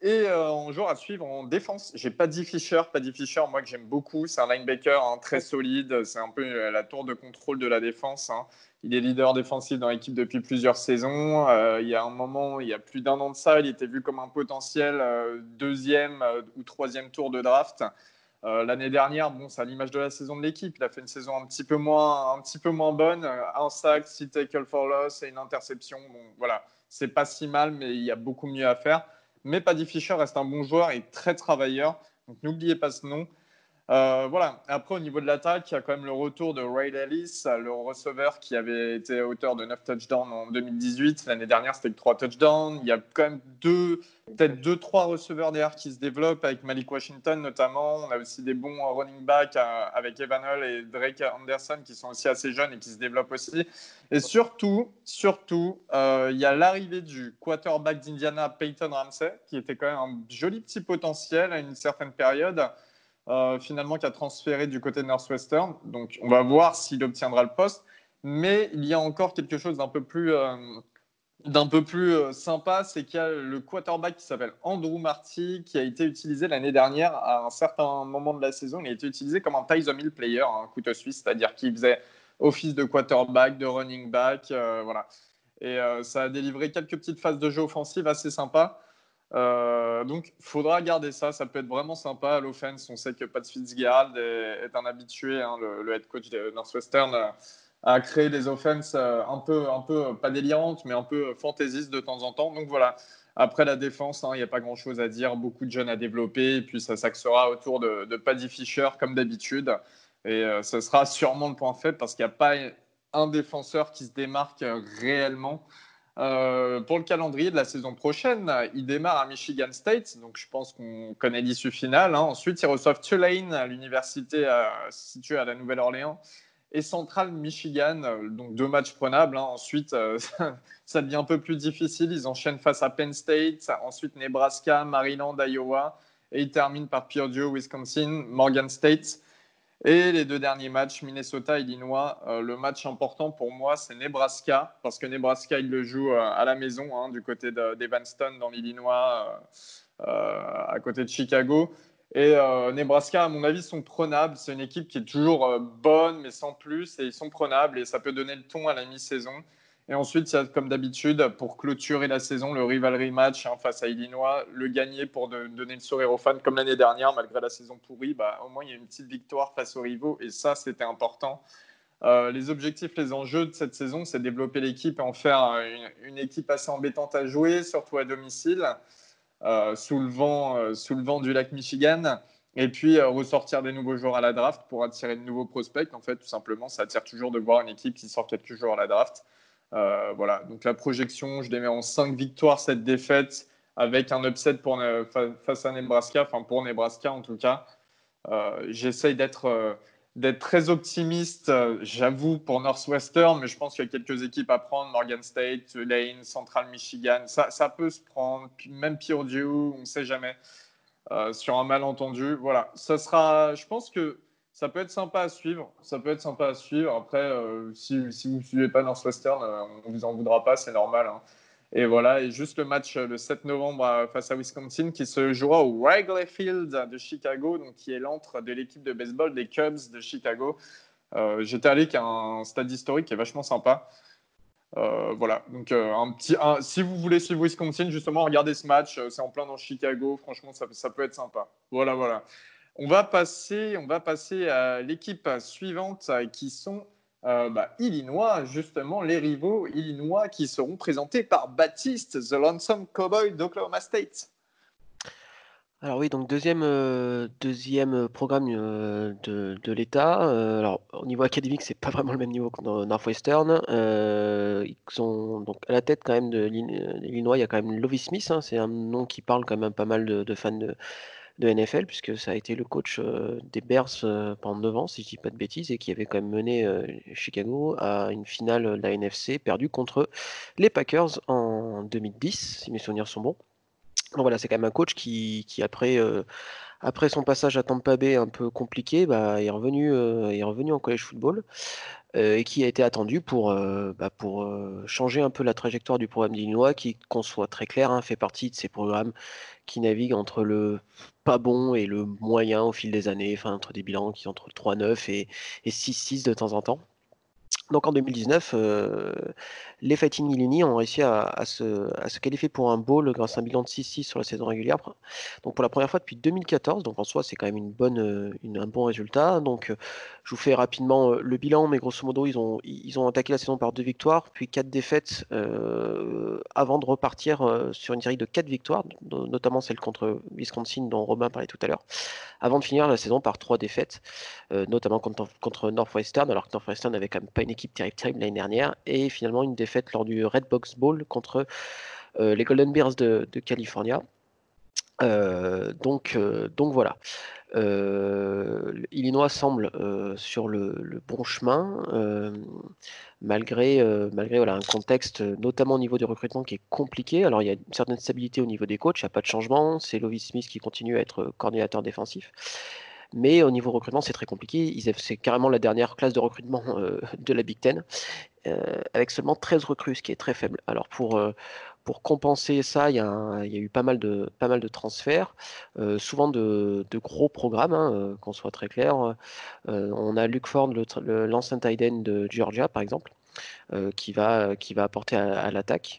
Et euh, en joueur à suivre en défense, j'ai pas dit Fischer, pas dit Fischer, moi que j'aime beaucoup. C'est un linebacker hein, très solide, c'est un peu la tour de contrôle de la défense. Hein. Il est leader défensif dans l'équipe depuis plusieurs saisons. il y a un moment, il y a plus d'un an de ça, il était vu comme un potentiel deuxième ou troisième tour de draft. Euh, l'année dernière, bon, c'est à l'image de la saison de l'équipe. Il a fait une saison un petit peu moins, un petit peu moins bonne. Un sac, six tackles for loss et une interception. Bon, voilà, c'est pas si mal, mais il y a beaucoup mieux à faire. Mais Paddy Fisher reste un bon joueur et très travailleur. Donc n'oubliez pas ce nom. Euh, voilà. Après, au niveau de l'attaque, il y a quand même le retour de Ray Ellis, le receveur qui avait été auteur de 9 touchdowns en 2018. L'année dernière, c'était que 3 touchdowns. Il y a quand même deux, peut-être 2-3 receveurs derrière qui se développent avec Malik Washington notamment. On a aussi des bons running backs euh, avec Evan Hull et Drake Anderson qui sont aussi assez jeunes et qui se développent aussi. Et surtout, surtout, euh, il y a l'arrivée du quarterback d'Indiana, Peyton Ramsey, qui était quand même un joli petit potentiel à une certaine période. Euh, finalement qui a transféré du côté de Northwestern. Donc on va voir s'il obtiendra le poste. Mais il y a encore quelque chose d'un peu plus, euh, euh, sympa, c'est qu'il y a le quarterback qui s'appelle Andrew Marty, qui a été utilisé l'année dernière à un certain moment de la saison. Il a été utilisé comme un Tyson Hill player, un couteau suisse, c'est-à-dire qu'il faisait office de quarterback, de running back, voilà. Et ça a délivré quelques petites phases de jeu offensive assez sympas. Euh, donc, faudra garder ça. Ça peut être vraiment sympa à l'offense. On sait que Pat Fitzgerald est, un habitué, hein, le, head coach de Northwestern, à, créer des offenses euh, un peu, un peu, pas délirantes, mais un peu fantaisistes de temps en temps. Donc voilà. Après la défense, hein, il n'y a pas grand-chose à dire. Beaucoup de jeunes à développer. Et puis, ça s'axera autour de, de Paddy Fisher, comme d'habitude. Et euh, ce sera sûrement le point faible parce qu'il n'y a pas un défenseur qui se démarque réellement. Euh, pour le calendrier de la saison prochaine, il démarre à Michigan State, donc je pense qu'on connaît l'issue finale. Hein. Ensuite, ils reçoivent Tulane, l'université euh, située à la Nouvelle-Orléans, et Central Michigan, euh, donc deux matchs prenables. Hein. Ensuite, ça devient un peu plus difficile. Ils enchaînent face à Penn State, ensuite Nebraska, Maryland, Iowa, et ils terminent par Purdue, Wisconsin, Morgan State. Et les deux derniers matchs, Minnesota-Illinois, euh, le match important pour moi, c'est Nebraska, parce que Nebraska, il le joue euh, à la maison, hein, du côté d'Evanston, dans l'Illinois, euh, à côté de Chicago. Et Nebraska, à mon avis, sont prenables. C'est une équipe qui est toujours bonne, mais sans plus, et ils sont prenables, et ça peut donner le ton à la mi-saison. Et ensuite, il comme d'habitude, pour clôturer la saison, le rivalry match hein, face à Illinois, le gagner pour donner le sourire aux fans, comme l'année dernière, malgré la saison pourrie, bah, au moins il y a une petite victoire face aux rivaux, et ça, c'était important. Euh, les objectifs, les enjeux de cette saison, c'est développer l'équipe et en faire une, équipe assez embêtante à jouer, surtout à domicile, euh, sous, le vent, euh, sous le vent du lac Michigan. Et puis ressortir des nouveaux joueurs à la draft pour attirer de nouveaux prospects. En fait, tout simplement, ça attire toujours de voir une équipe qui sort quelques joueurs à la draft. Euh, voilà, donc la projection, je les mets en 5 victoires, 7 défaites, avec un upset pour, face à Nebraska, enfin pour Nebraska en tout cas. Euh, j'essaye d'être d'être très optimiste, j'avoue, pour Northwestern, mais je pense qu'il y a quelques équipes à prendre, Morgan State, Lane, Central Michigan, ça, ça peut se prendre, même Purdue, on ne sait jamais, euh, sur un malentendu. Voilà, ça sera, je pense que ça peut être sympa à suivre. Ça peut être sympa à suivre. Après, euh, si, vous ne suivez pas Northwestern, euh, on ne vous en voudra pas, c'est normal. Hein. Et voilà, et juste le match euh, le 7 novembre face à Wisconsin qui se jouera au Wrigley Field de Chicago, donc qui est l'antre de l'équipe de baseball des Cubs de Chicago. J'étais allé qui a un stade historique qui est vachement sympa. voilà, donc un petit, si vous voulez suivre Wisconsin, justement, regardez ce match. C'est en plein dans Chicago. Franchement, ça peut être sympa. Voilà, voilà. On va passer, à l'équipe suivante qui sont euh, bah, Illinois, justement, les rivaux Illinois qui seront présentés par Baptiste, The Lonesome Cowboy d'Oklahoma State. Alors oui, donc deuxième, euh, programme euh, de, l'État. alors au niveau académique, c'est pas vraiment le même niveau que Northwestern. ils sont donc à la tête quand même de l'Illinois. Il y a quand même Lovie Smith. Hein, c'est un nom qui parle quand même pas mal de fans de, de NFL, puisque ça a été le coach des Bears pendant 9 ans, si je dis pas de bêtises, et qui avait quand même mené Chicago à une finale de la NFC perdue contre les Packers en 2010, si mes souvenirs sont bons. Donc voilà, c'est quand même un coach qui, qui après, après son passage à Tampa Bay un peu compliqué, bah, est, revenu, est revenu en college football. et qui a été attendu pour, bah, pour changer un peu la trajectoire du programme d'Illinois, qui, qu'on soit très clair, hein, fait partie de ces programmes qui naviguent entre le pas bon et le moyen au fil des années, enfin entre des bilans qui sont entre 3-9 et, 6-6 de temps en temps. Donc en 2019, euh, les Fighting Illini ont réussi à, se, qualifier pour un bowl grâce à un bilan de 6-6 sur la saison régulière. Donc pour la première fois depuis 2014, donc en soi c'est quand même euh, un bon résultat. Donc euh, je vous fais rapidement le bilan, mais grosso modo ils ont, attaqué la saison par deux victoires, puis quatre défaites avant de repartir sur une série de quatre victoires, notamment celle contre Wisconsin dont Robin parlait tout à l'heure, avant de finir la saison par trois défaites, notamment contre, Northwestern, alors que Northwestern avait quand même pas une équipe terrible, l'année dernière, et finalement une défaite lors du Red Box Bowl contre euh, les Golden Bears de, de California. Euh, donc, euh, donc voilà. Illinois semble sur le, bon chemin, malgré, malgré voilà, un contexte, notamment au niveau du recrutement, qui est compliqué. Alors il y a une certaine stabilité au niveau des coachs, il n'y a pas de changement. C'est Lovis Smith qui continue à être coordinateur défensif. Mais au niveau recrutement, c'est très compliqué. C'est carrément la dernière classe de recrutement euh, de la Big Ten, euh, avec seulement 13 recrues, ce qui est très faible. Alors pour, euh, pour compenser ça, il y, a eu pas mal de, pas mal de transferts, souvent de, gros programmes, hein, qu'on soit très clair. on a Luke Ford, l'ancien tight de Georgia, par exemple. qui, va, qui va apporter à, l'attaque.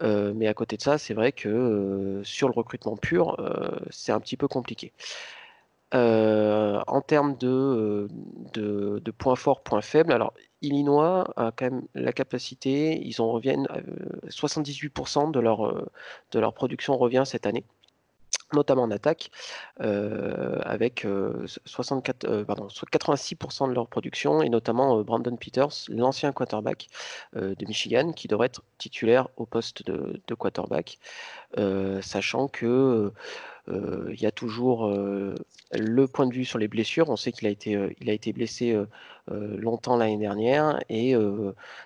mais à côté de ça, c'est vrai que sur le recrutement pur, c'est un petit peu compliqué. Euh, en termes de, de, points forts, points faibles, alors Illinois a quand même la capacité, ils en reviennent, 78% de leur, euh, de leur production revient cette année notamment en attaque, euh, avec 64, pardon, 86% de leur production, et notamment Brandon Peters, l'ancien quarterback de Michigan, qui devrait être titulaire au poste de, de quarterback, sachant que euh, il y a toujours euh, le point de vue sur les blessures. On sait qu'il a été, euh, il a été blessé longtemps l'année dernière et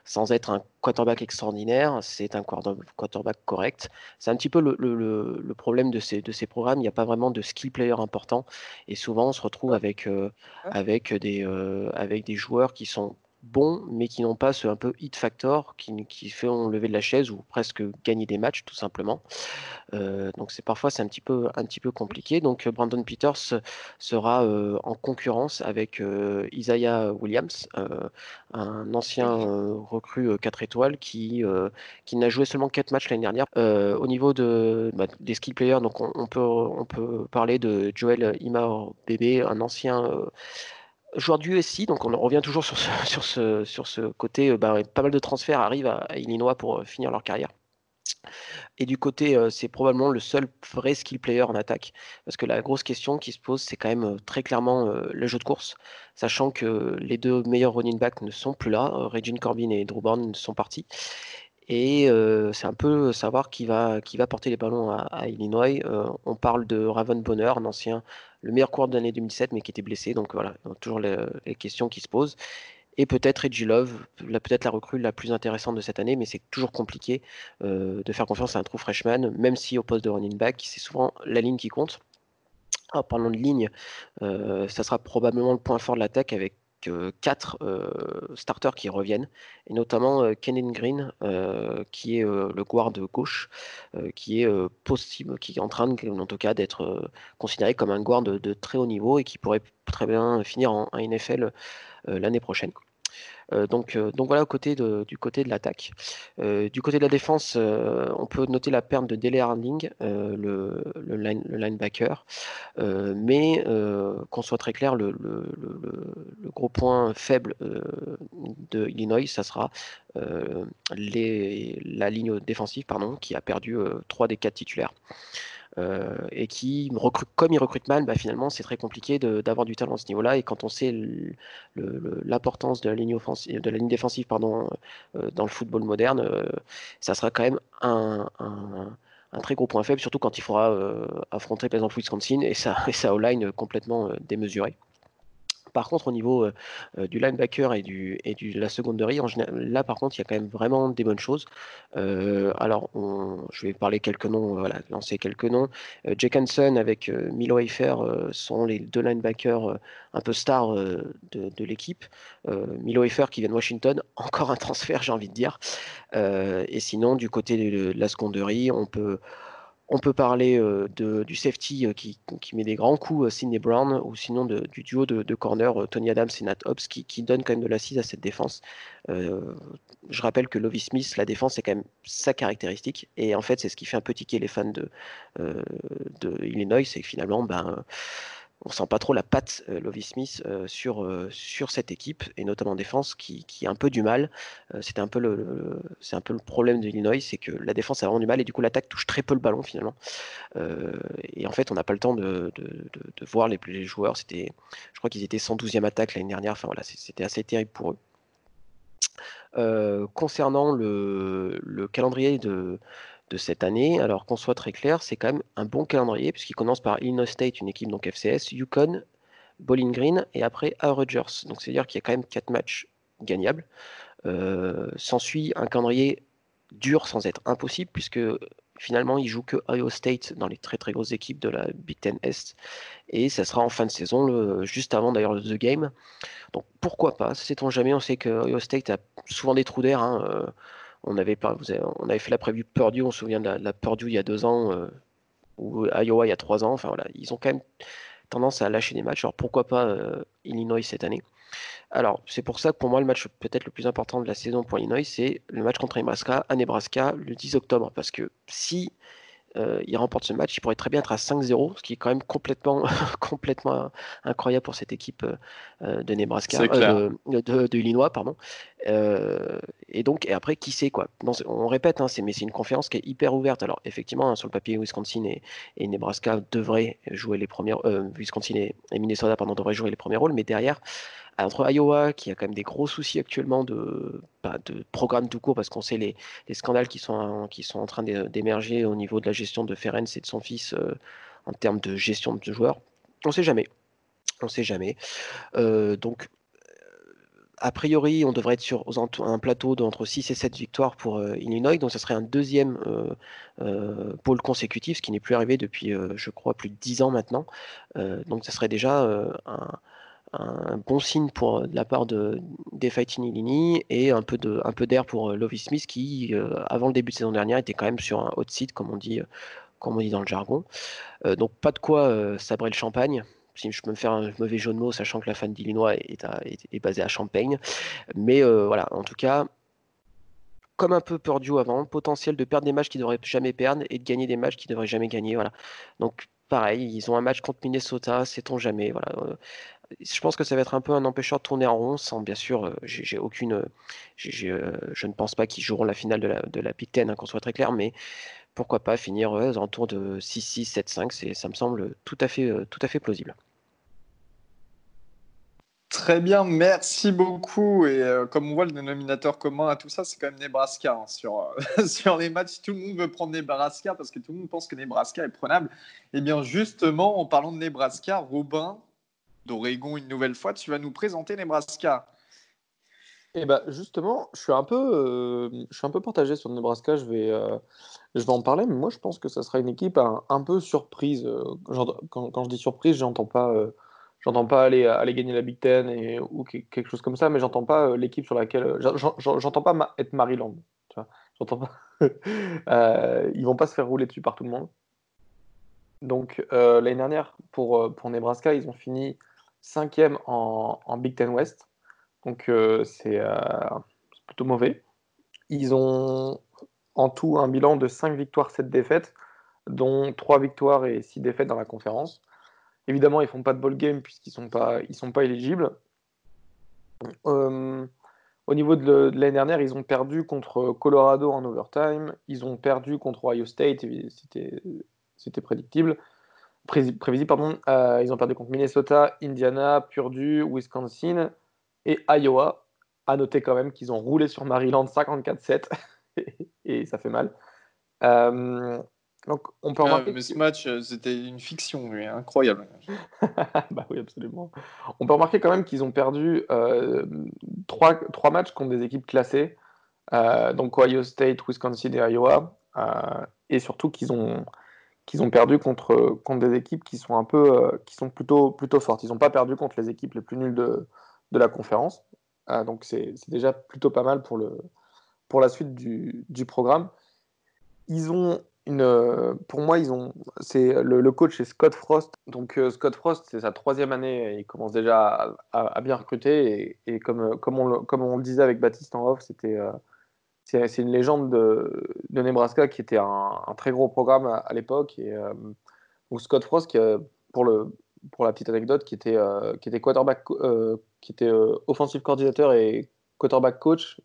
sans être un quarterback extraordinaire, c'est un quarterback correct. C'est un petit peu le, problème de ces, de ces programmes. Il n'y a pas vraiment de skill player important et souvent on se retrouve avec, avec, des, avec des joueurs qui sont bons, mais qui n'ont pas ce un peu hit factor qui, qui font lever de la chaise ou presque gagner des matchs tout simplement. Euh, donc c'est parfois c'est un petit peu un petit peu compliqué. Donc Brandon Peters sera euh, en concurrence avec euh, Isaiah Williams, un ancien recrue 4 étoiles qui qui n'a joué seulement 4 matchs l'année dernière. au niveau de bah, des skill players, donc on, peut on peut parler de Joel Imar Bébé, un ancien joueur du USC, donc on revient toujours sur ce, côté, euh, bah, pas mal de transferts arrivent à, Illinois pour euh, finir leur carrière. Et du côté, euh, c'est probablement le seul vrai skill player en attaque. Parce que la grosse question qui se pose, c'est quand même très clairement le jeu de course. Sachant que les deux meilleurs running backs ne sont plus là. Regine Corbin et Drew Brown sont partis. Et c'est un peu savoir qui va, qui va porter les ballons à, Illinois. on parle de Raven Bonner, un ancien, le meilleur coureur de l'année 2017, mais qui était blessé. Donc voilà, toujours les, questions qui se posent. Et peut-être Reggie Love, peut-être la recrue la plus intéressante de cette année, mais c'est toujours compliqué de faire confiance à un true freshman, même si au poste de running back, c'est souvent la ligne qui compte. En parlant de ligne, ça sera probablement le point fort de l'attaque avec quatre starters qui reviennent, et notamment Kenan Green, qui est le guard gauche, qui est possible, qui est en train, en tout cas, d'être considéré comme un guard de, très haut niveau et qui pourrait très bien finir en NFL l'année prochaine. Euh, donc, euh, donc voilà côté du côté de l'attaque. Euh, du côté de la défense, on peut noter la perte de Dele Harding, le, linebacker. mais qu'on soit très clair, le, gros point faible de Illinois, ça sera la ligne défensive pardon, qui a perdu trois des quatre titulaires. Euh, et qui recrute, comme il recrute mal, bah, finalement c'est très compliqué d'avoir du talent à ce niveau-là. Et quand on sait l'importance de la ligne offensive, de la ligne défensive pardon, euh, dans le football moderne, euh, ça sera quand même un, très gros point faible, surtout quand il faudra affronter par exemple Wisconsin et ça, et ça line complètement démesuré. Par contre, au niveau euh, euh, du linebacker et, du, et la seconderie, en général, là par contre, il y a quand même vraiment des bonnes choses. Euh, alors, je vais parler quelques noms, voilà, lancer quelques noms. Jake Hansen avec Milo Eifer sont les deux linebackers un peu stars de, l'équipe. Milo Eifer qui vient de Washington, encore un transfert, j'ai envie de dire. et sinon, du côté de, la seconderie, on peut On peut parler de, du safety qui, qui, met des grands coups, Sidney Brown, ou sinon du duo de, corner, Tony Adams et Nat Hobbs, qui, donne quand même de l'assise à cette défense. je rappelle que Lovie Smith, la défense, c'est quand même sa caractéristique. Et en fait, c'est ce qui fait un peu tiquer les fans de, de Illinois, c'est que finalement, ben, on sent pas trop la patte euh, Lovie Smith euh, sur, euh, sur cette équipe et notamment en défense qui, qui a un peu du mal. C'était un le, c'est un peu le problème de Illinois, c'est que la défense a vraiment du mal et du coup l'attaque touche très peu le ballon finalement. et en fait, on n'a pas le temps de, voir les, joueurs. Je crois qu'ils étaient 112e attaque l'année dernière. Enfin voilà, c'était assez terrible pour eux. concernant le calendrier de cette année. Alors qu'on soit très clair, c'est quand même un bon calendrier puisqu'il commence par Illinois State, une équipe donc FCS, Yukon, Bowling Green et après à Rogers. Donc c'est-à-dire qu'il y a quand même quatre matchs gagnables. Euh, s'ensuit un calendrier dur sans être impossible puisque finalement il joue que Iowa State dans les très très grosses équipes de la Big Ten Est et ça sera en fin de saison juste avant d'ailleurs le The Game donc pourquoi pas? Sait-on jamais? On sait que Iowa State a souvent des trous d'air hein, euh, on avait, on avait fait la prévue Purdue, on se souvient de la, Purdue il y a deux ans, euh, ou Iowa il y a trois ans. Enfin voilà, ils ont quand même tendance à lâcher des matchs. Alors pourquoi pas euh, Illinois cette année? Alors c'est pour ça que pour moi le match peut-être le plus important de la saison pour Illinois, c'est le match contre Nebraska à Nebraska le 10 octobre. Parce que si euh, il remporte ce match, il pourrait très bien être à 5-0, ce qui est quand même complètement, complètement incroyable pour cette équipe euh, de Nebraska, euh, de, de, Illinois, pardon. et donc, et après, qui sait quoi On répète, hein, mais c'est une conférence qui est hyper ouverte. Alors, effectivement, hein, sur le papier, Wisconsin et, et, Nebraska devraient jouer les premiers, Wisconsin et, Minnesota, pardon, devraient jouer les premiers rôles, mais derrière, entre Iowa, qui a quand même des gros soucis actuellement de, bah, programme tout court, parce qu'on sait les, les, scandales qui sont, qui sont en train d'émerger au niveau de la gestion de Ferenc et de son fils euh, en termes de gestion de joueurs. On ne sait jamais. On ne sait jamais. Euh, donc, a priori, on devrait être sur un plateau d'entre 6 et 7 victoires pour euh, Illinois, donc ça serait un deuxième pôle consécutif, ce qui n'est plus arrivé depuis, je crois, plus de 10 ans maintenant. donc ça serait déjà un, un bon signe pour euh, de la part de, des Fighting Illini et un peu de un peu d'air pour euh, Lovie Smith qui euh, avant le début de saison dernière était quand même sur un hot seat comme on dit comme on dit dans le jargon donc pas de quoi sabrer le champagne si je peux me faire un mauvais jeu de mots sachant que la fan d'Illinois est, est, basée à Champagne mais voilà en tout cas comme un peu Purdue avant, potentiel de perdre des matchs qu'ils ne devraient jamais perdre et de gagner des matchs qu'ils ne devraient jamais gagner. Voilà. Donc pareil, ils ont un match contre Minnesota, sait-on jamais. Voilà je pense que ça va être un peu un empêcheur de tourner en rond, bien sûr, euh, j'ai aucune, euh, je ne pense pas qu'ils joueront la finale de la, de la Big Ten, hein, qu'on soit très clair, mais pourquoi pas finir en tour de 6-6, 7-5, ça me semble tout à fait, euh, tout à fait plausible. Très bien, merci beaucoup. Et comme on voit, le dénominateur commun à tout ça, c'est quand même Nebraska. Hein, sur, sur les matchs, tout le monde veut prendre Nebraska parce que tout le monde pense que Nebraska est prenable. Et eh bien justement, en parlant de Nebraska, Robin, d'Oregon une nouvelle fois. Tu vas nous présenter Nebraska. Eh ben justement, je suis un peu, euh, je suis un peu partagé sur Nebraska. Je vais, euh, je vais en parler, mais moi je pense que ça sera une équipe un, peu surprise. Euh, quand, quand, je dis surprise, j'entends pas, j'entends pas aller, aller gagner la Big Ten et, ou quelque chose comme ça, mais j'entends pas l'équipe sur laquelle, j'entends pas être Maryland. Tu vois, j'entends pas. ils vont pas se faire rouler dessus par tout le monde. Donc l'année dernière pour pour Nebraska, ils ont fini cinquième en, en, Big Ten West. Donc euh, euh, c'est plutôt mauvais. Ils ont en tout un bilan de 5 victoires, 7 défaites, dont 3 victoires et 6 défaites dans la conférence. Évidemment, ils font pas de ball game puisqu'ils ne sont, pas, sont pas éligibles. Euh, au niveau de l'année dernière, ils ont perdu contre Colorado en overtime. Ils ont perdu contre Ohio State, c'était prédictible prévisible, pardon. Euh, ils ont perdu contre Minnesota, Indiana, Purdue, Wisconsin et Iowa. À noter quand même qu'ils ont roulé sur Maryland 54-7 et ça fait mal. Euh, donc on peut ah, remarquer. mais ce match, euh, c'était une fiction, lui, incroyable. bah oui, absolument. On peut remarquer quand même qu'ils ont perdu trois, trois, matchs contre des équipes classées, donc Ohio State, Wisconsin et Iowa, et surtout qu'ils ont qu'ils ont perdu contre, contre des équipes qui sont un peu euh, qui sont plutôt, plutôt fortes. Ils n'ont pas perdu contre les équipes les plus nulles de, de la conférence. Euh, donc c'est déjà plutôt pas mal pour, le, pour la suite du, du, programme. Ils ont une, pour moi, ils ont, c'est le, le coach est Scott Frost. Donc Scott Frost, c'est sa troisième année, il commence déjà à, bien recruter et, comme, comme, on, comme on le disait avec Baptiste en off, c'était c'est une légende de, de, Nebraska qui était un, très gros programme à, l'époque. Et Scott Frost, qui, pour, le, pour la petite anecdote, qui était, qui était quarterback, qui était offensive coordinateur et quarterback coach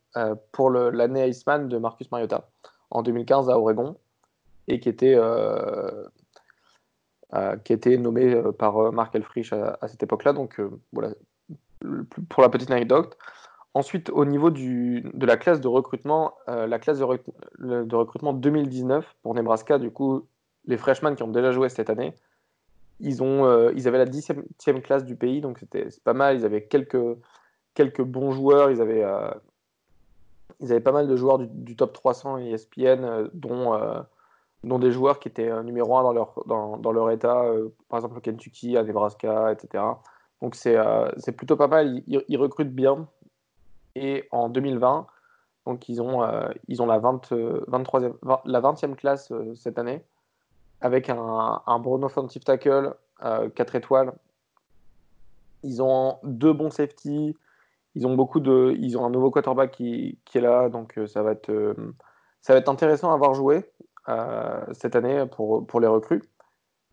pour l'année Iceman de Marcus Mariota en 2015 à Oregon et qui était, euh, euh, qui était nommé euh, par Mark Elfrich à, cette époque-là. Donc voilà, pour la petite anecdote. Ensuite, au niveau du, de la classe de recrutement, la classe de, recrutement 2019 pour Nebraska, du coup, les freshmen qui ont déjà joué cette année, ils, ont, ils avaient la 10e classe du pays, donc c'était pas mal. Ils avaient quelques, quelques bons joueurs, ils avaient, ils avaient pas mal de joueurs du, top 300 ESPN, dont, dont des joueurs qui étaient euh, numéro un dans leur, dans, dans leur état, euh, par exemple au Kentucky, à Nebraska, etc. Donc c'est euh, plutôt pas mal, ils, recrutent bien. Et en 2020, donc ils ont, ils ont la, 20, 23e, la 20e classe cette année, avec un, un bon offensive tackle, 4 étoiles. Ils ont deux bons safety, ils ont beaucoup de, ils ont un nouveau quarterback qui, qui est là, donc ça va être, ça va être intéressant à voir jouer. Euh, cette année pour, pour les recrues.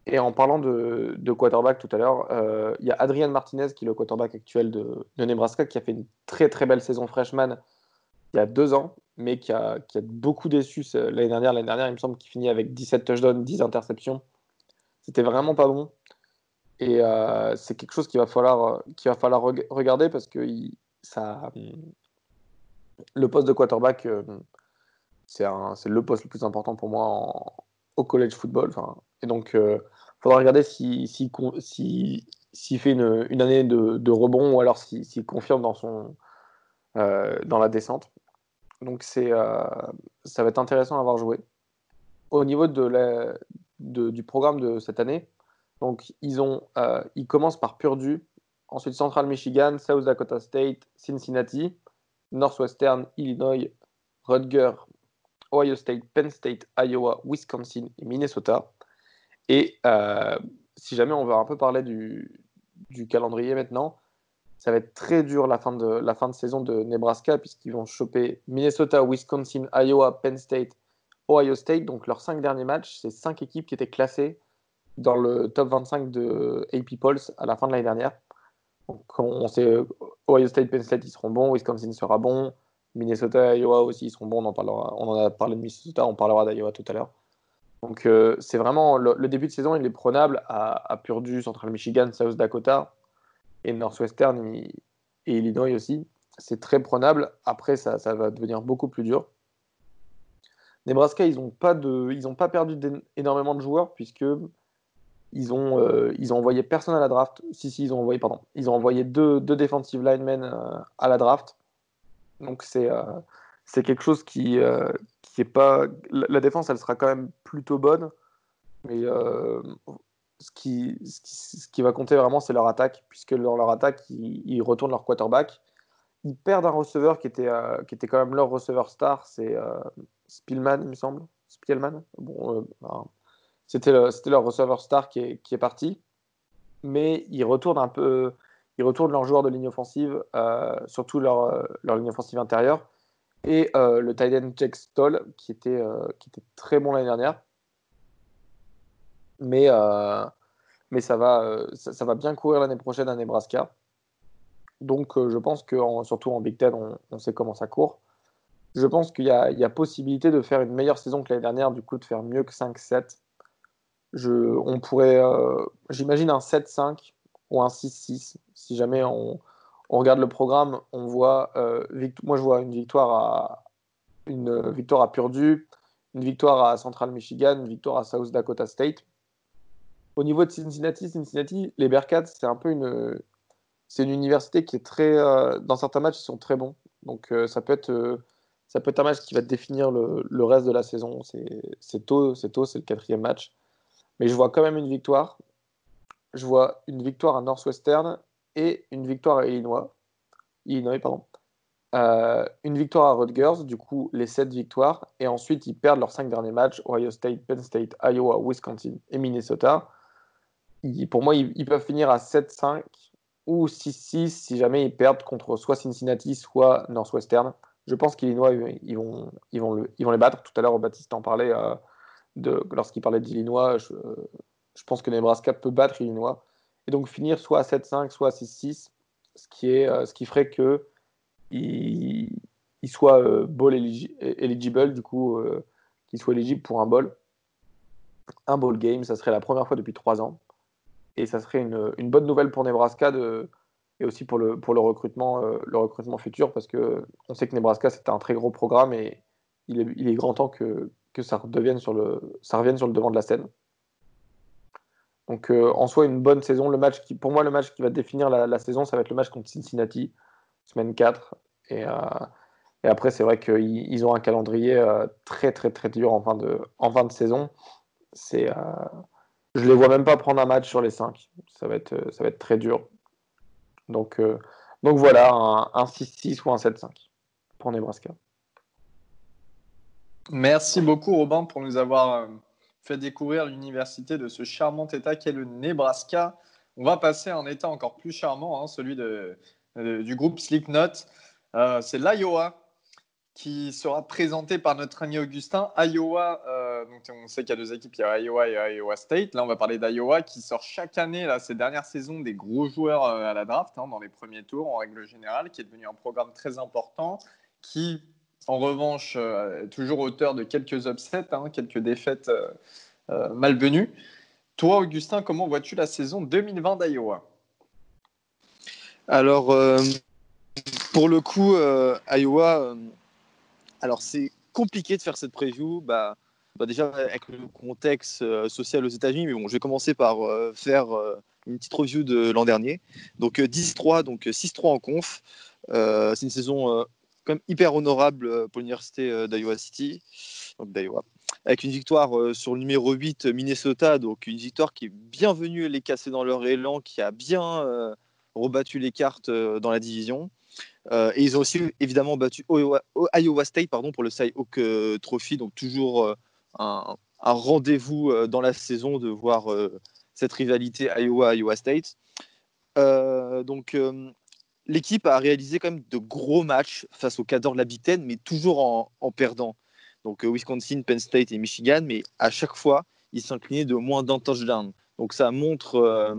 Et en parlant de, quarterback tout à l'heure, euh, il y a Adrian Martinez, qui est le quarterback actuel de, Nebraska, qui a fait une très très belle saison freshman il y a deux ans, mais qui a, qui a beaucoup déçu l'année dernière. L'année dernière, il me semble qu'il finit avec 17 touchdowns, 10 interceptions. C'était vraiment pas bon. Et euh, c'est quelque chose qu'il va falloir, qu'il va falloir regarder parce que ça, le poste de quarterback, c'est le poste le plus important pour moi au college football. Et donc, euh, faudra regarder s'il si, si, fait une, année de, rebond ou alors s'il confirme dans, son, euh, dans la descente. Donc, euh, ça va être intéressant à avoir joué. Au niveau de du programme de cette année, donc ils, ont, ils commencent par Purdue, ensuite Central Michigan, South Dakota State, Cincinnati, Northwestern, Illinois, Rutgers, Ohio State, Penn State, Iowa, Wisconsin et Minnesota. Et euh, si jamais on veut un peu parler du, calendrier maintenant, ça va être très dur la fin de, la fin de saison de Nebraska puisqu'ils vont choper Minnesota, Wisconsin, Iowa, Penn State, Ohio State. Donc leurs cinq derniers matchs, c'est cinq équipes qui étaient classées dans le top 25 de AP Pulse à la fin de l'année dernière. Donc on sait Ohio State, Penn State, ils seront bons, Wisconsin sera bon, Minnesota Iowa aussi, ils seront bons. On en a parlé de Minnesota, on parlera d'Iowa tout à l'heure. Donc euh, c'est vraiment le, début de saison, il est prenable à, Purdue, Central Michigan, South Dakota et Northwestern et, Illinois aussi. C'est très prenable. Après, ça, ça, va devenir beaucoup plus dur. Nebraska, ils n'ont pas, pas perdu énormément de joueurs puisque ils ont, euh, ils ont envoyé personne à la draft. Si, si, ils ont envoyé, pardon. Ils ont envoyé deux, deux defensive linemen euh, à la draft. Donc c'est c'est quelque chose qui, euh, qui est pas. La, défense, elle sera quand même plutôt bonne, mais euh, ce, qui, ce, qui, va compter vraiment, c'est leur attaque, puisque dans leur attaque, ils, retournent leur quarterback. Ils perdent un receveur qui était, qui était quand même leur receveur star, c'est Spielman, il me semble. Spielman? Bon, C'était leur receveur star qui est, qui est parti, mais ils retournent un peu ils retournent leurs joueurs de ligne offensive, euh, surtout leur, euh, leur, ligne offensive intérieure, et euh, le tight end Jack Stoll, qui était, qui était très bon l'année dernière. Mais, mais ça, va, ça, va bien courir l'année prochaine à Nebraska. Donc je pense que, surtout en Big Ten, on, sait comment ça court. Je pense qu'il y, y, a possibilité de faire une meilleure saison que l'année dernière, du coup de faire mieux que 5-7. on pourrait, j'imagine un 7-5 ou un 6-6 si jamais on, regarde le programme, on voit, euh, moi je vois une victoire à une victoire à Purdue, une victoire à Central Michigan, une victoire à South Dakota State. Au niveau de Cincinnati, Cincinnati, les Bearcats, c'est un peu une, c'est une université qui est très, euh, dans certains matchs, ils sont très bons. Donc euh, ça peut être, ça peut être un match qui va définir le, le reste de la saison. C'est tôt, c'est tôt, c'est le quatrième match, mais je vois quand même une victoire. Je vois une victoire à Northwestern et une victoire à Illinois. Illinois pardon. euh, une victoire à Rutgers, du coup les 7 victoires, et ensuite ils perdent leurs 5 derniers matchs, Ohio State, Penn State, Iowa, Wisconsin et Minnesota. pour moi, ils, peuvent finir à 7-5 ou 6-6 si jamais ils perdent contre soit Cincinnati, soit Northwestern. Je pense qu'Illinois, ils vont, ils, vont les battre. Tout à l'heure, Baptiste en parlait, euh, lorsqu'il parlait d'Illinois, je, je, pense que Nebraska peut battre Illinois. Et donc finir soit à 7-5, soit à 6-6, ce, qui euh, ce qui ferait que il, soit euh, eligible, du coup, euh, qu'il soit éligible pour un ball. Un ball game, ça serait la première fois depuis trois ans. Et ça serait une, bonne nouvelle pour Nebraska et aussi pour le, pour le, recrutement, euh, le recrutement futur, parce que on sait que Nebraska, c'était un très gros programme et il est, il est grand temps que, que ça, redevienne sur le, ça revienne sur le devant de la scène. Donc en soi, une bonne saison. Le match pour moi, le match qui va définir la, saison, ça va être le match contre Cincinnati, semaine 4. Et, euh, et après, c'est vrai qu'ils ils ont un calendrier euh, très, très, très dur en fin de, en fin de saison. C'est, euh, je les vois même pas prendre un match sur les 5. Ça va être, ça va être très dur. Donc, donc voilà, un, 6-6 ou un 7-5 pour Nebraska. Merci beaucoup Robin pour nous avoir fait découvrir l'université de ce charmant État qu'est le Nebraska. On va passer à un État encore plus charmant, hein, celui du groupe Slipknot. Euh, c'est l'Iowa qui sera présenté par notre ami Augustin. Iowa, euh, donc on sait qu'il y a deux équipes, il y a Iowa et Iowa State. Là, on va parler d'Iowa qui sort chaque année, là, ces dernières saisons, des gros joueurs euh, à la draft, hein, dans les premiers tours en règle générale, qui est devenu un programme très important, qui, en revanche, est toujours auteur de quelques upsets, hein, quelques défaites malvenues. Toi, Augustin, comment vois-tu la saison 2020 d'Iowa? Alors, pour le coup, euh, Iowa, euh, alors c'est compliqué de faire cette preview. Bah, bah déjà avec le contexte euh, social aux États-Unis, mais bon, je vais commencer par faire une petite review de l'an dernier. Donc 10-3, donc 6-3 en conf. c'est une saison quand même hyper honorable pour l'université d'Iowa City, donc d'Iowa, avec une victoire sur le numéro 8 Minnesota, donc une victoire qui est bienvenue les casser dans leur élan, qui a bien rebattu les cartes dans la division. Euh, et ils ont aussi évidemment battu Iowa, State pardon, pour le Cy Hawk euh, Trophy, donc toujours euh, un, rendez-vous dans la saison de voir cette rivalité Iowa-Iowa State. donc l'équipe a réalisé quand même de gros matchs face aux cadors de la Ten, mais toujours en, perdant. Donc Wisconsin, Penn State et Michigan, mais à chaque fois, ils s'inclinaient de moins d'un touchdown. Donc ça montre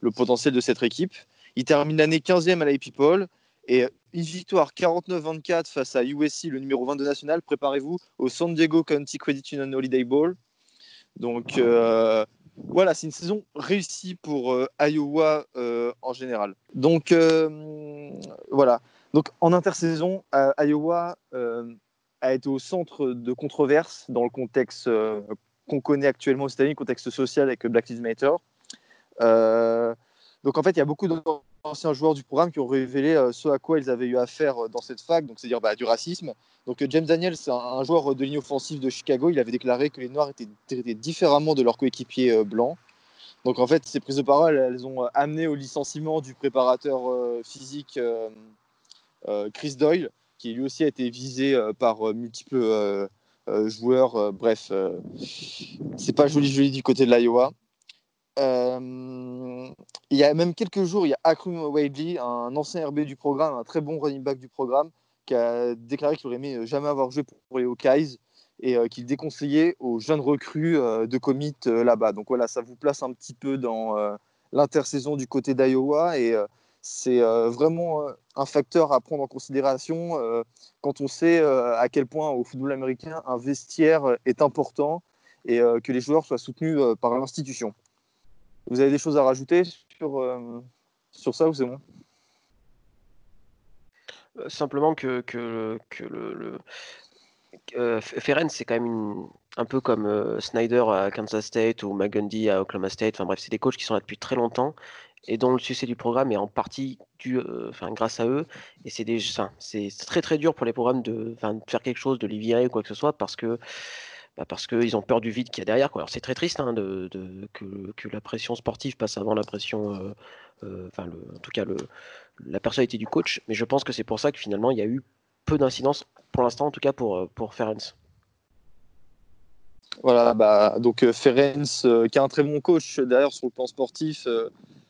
le potentiel de cette équipe. Ils terminent l'année 15e à la People. Et une victoire 49-24 face à USC, le numéro 22 national. Préparez-vous au San Diego County Credit Union Holiday Bowl. Donc euh, voilà, c'est une saison réussie pour euh, Iowa euh, en général. Donc voilà. Donc en intersaison, Iowa a été au centre de controverses dans le contexte qu'on connaît actuellement aux États-Unis, contexte social avec Black Lives Matter. donc en fait, il y a beaucoup anciens joueurs du programme qui ont révélé euh, ce à quoi ils avaient eu affaire euh, dans cette fac, donc c'est-à-dire bah, du racisme. Donc euh, James Daniels, c'est un, joueur de ligne offensive de Chicago, il avait déclaré que les Noirs étaient traités différemment de leurs coéquipiers blancs. Donc en fait, ces prises de parole, elles ont amené au licenciement du préparateur physique Chris Doyle, qui lui aussi a été visé par multiples joueurs. bref, c'est pas joli joli du côté de l'Iowa. Euh, il y a même quelques jours, il y a Akrum Wadley, un ancien RB du programme, un très bon running back du programme, qui a déclaré qu'il aurait aimé jamais avoir joué pour les Hawkeyes et euh, qu'il déconseillait aux jeunes recrues euh, de commit là-bas. Donc voilà, ça vous place un petit peu dans l'intersaison du côté d'Iowa et c'est vraiment un facteur à prendre en considération quand on sait à quel point au football américain un vestiaire est important et que les joueurs soient soutenus par l'institution. Vous avez des choses à rajouter sur, euh, sur ça ou c'est bon? Euh, Simplement que, que, que le, le euh, c'est quand même un peu comme Snyder à Kansas State ou McGundy à Oklahoma State. Enfin bref, c'est des coachs qui sont là depuis très longtemps et dont le succès du programme est en partie dû, grâce à eux. Et c'est très très dur pour les programmes de, de, faire quelque chose, de les virer ou quoi que ce soit, parce que bah, parce qu'ils ont peur du vide qu'il y a derrière. Quoi. Alors c'est très triste hein, que, la pression sportive passe avant la pression, euh, euh, en tout cas la personnalité du coach, mais je pense que c'est pour ça que finalement il y a eu peu d'incidence pour l'instant en tout cas pour, pour Ferenc. Voilà, bah, donc Ferenc, qui est un très bon coach d'ailleurs sur le plan sportif,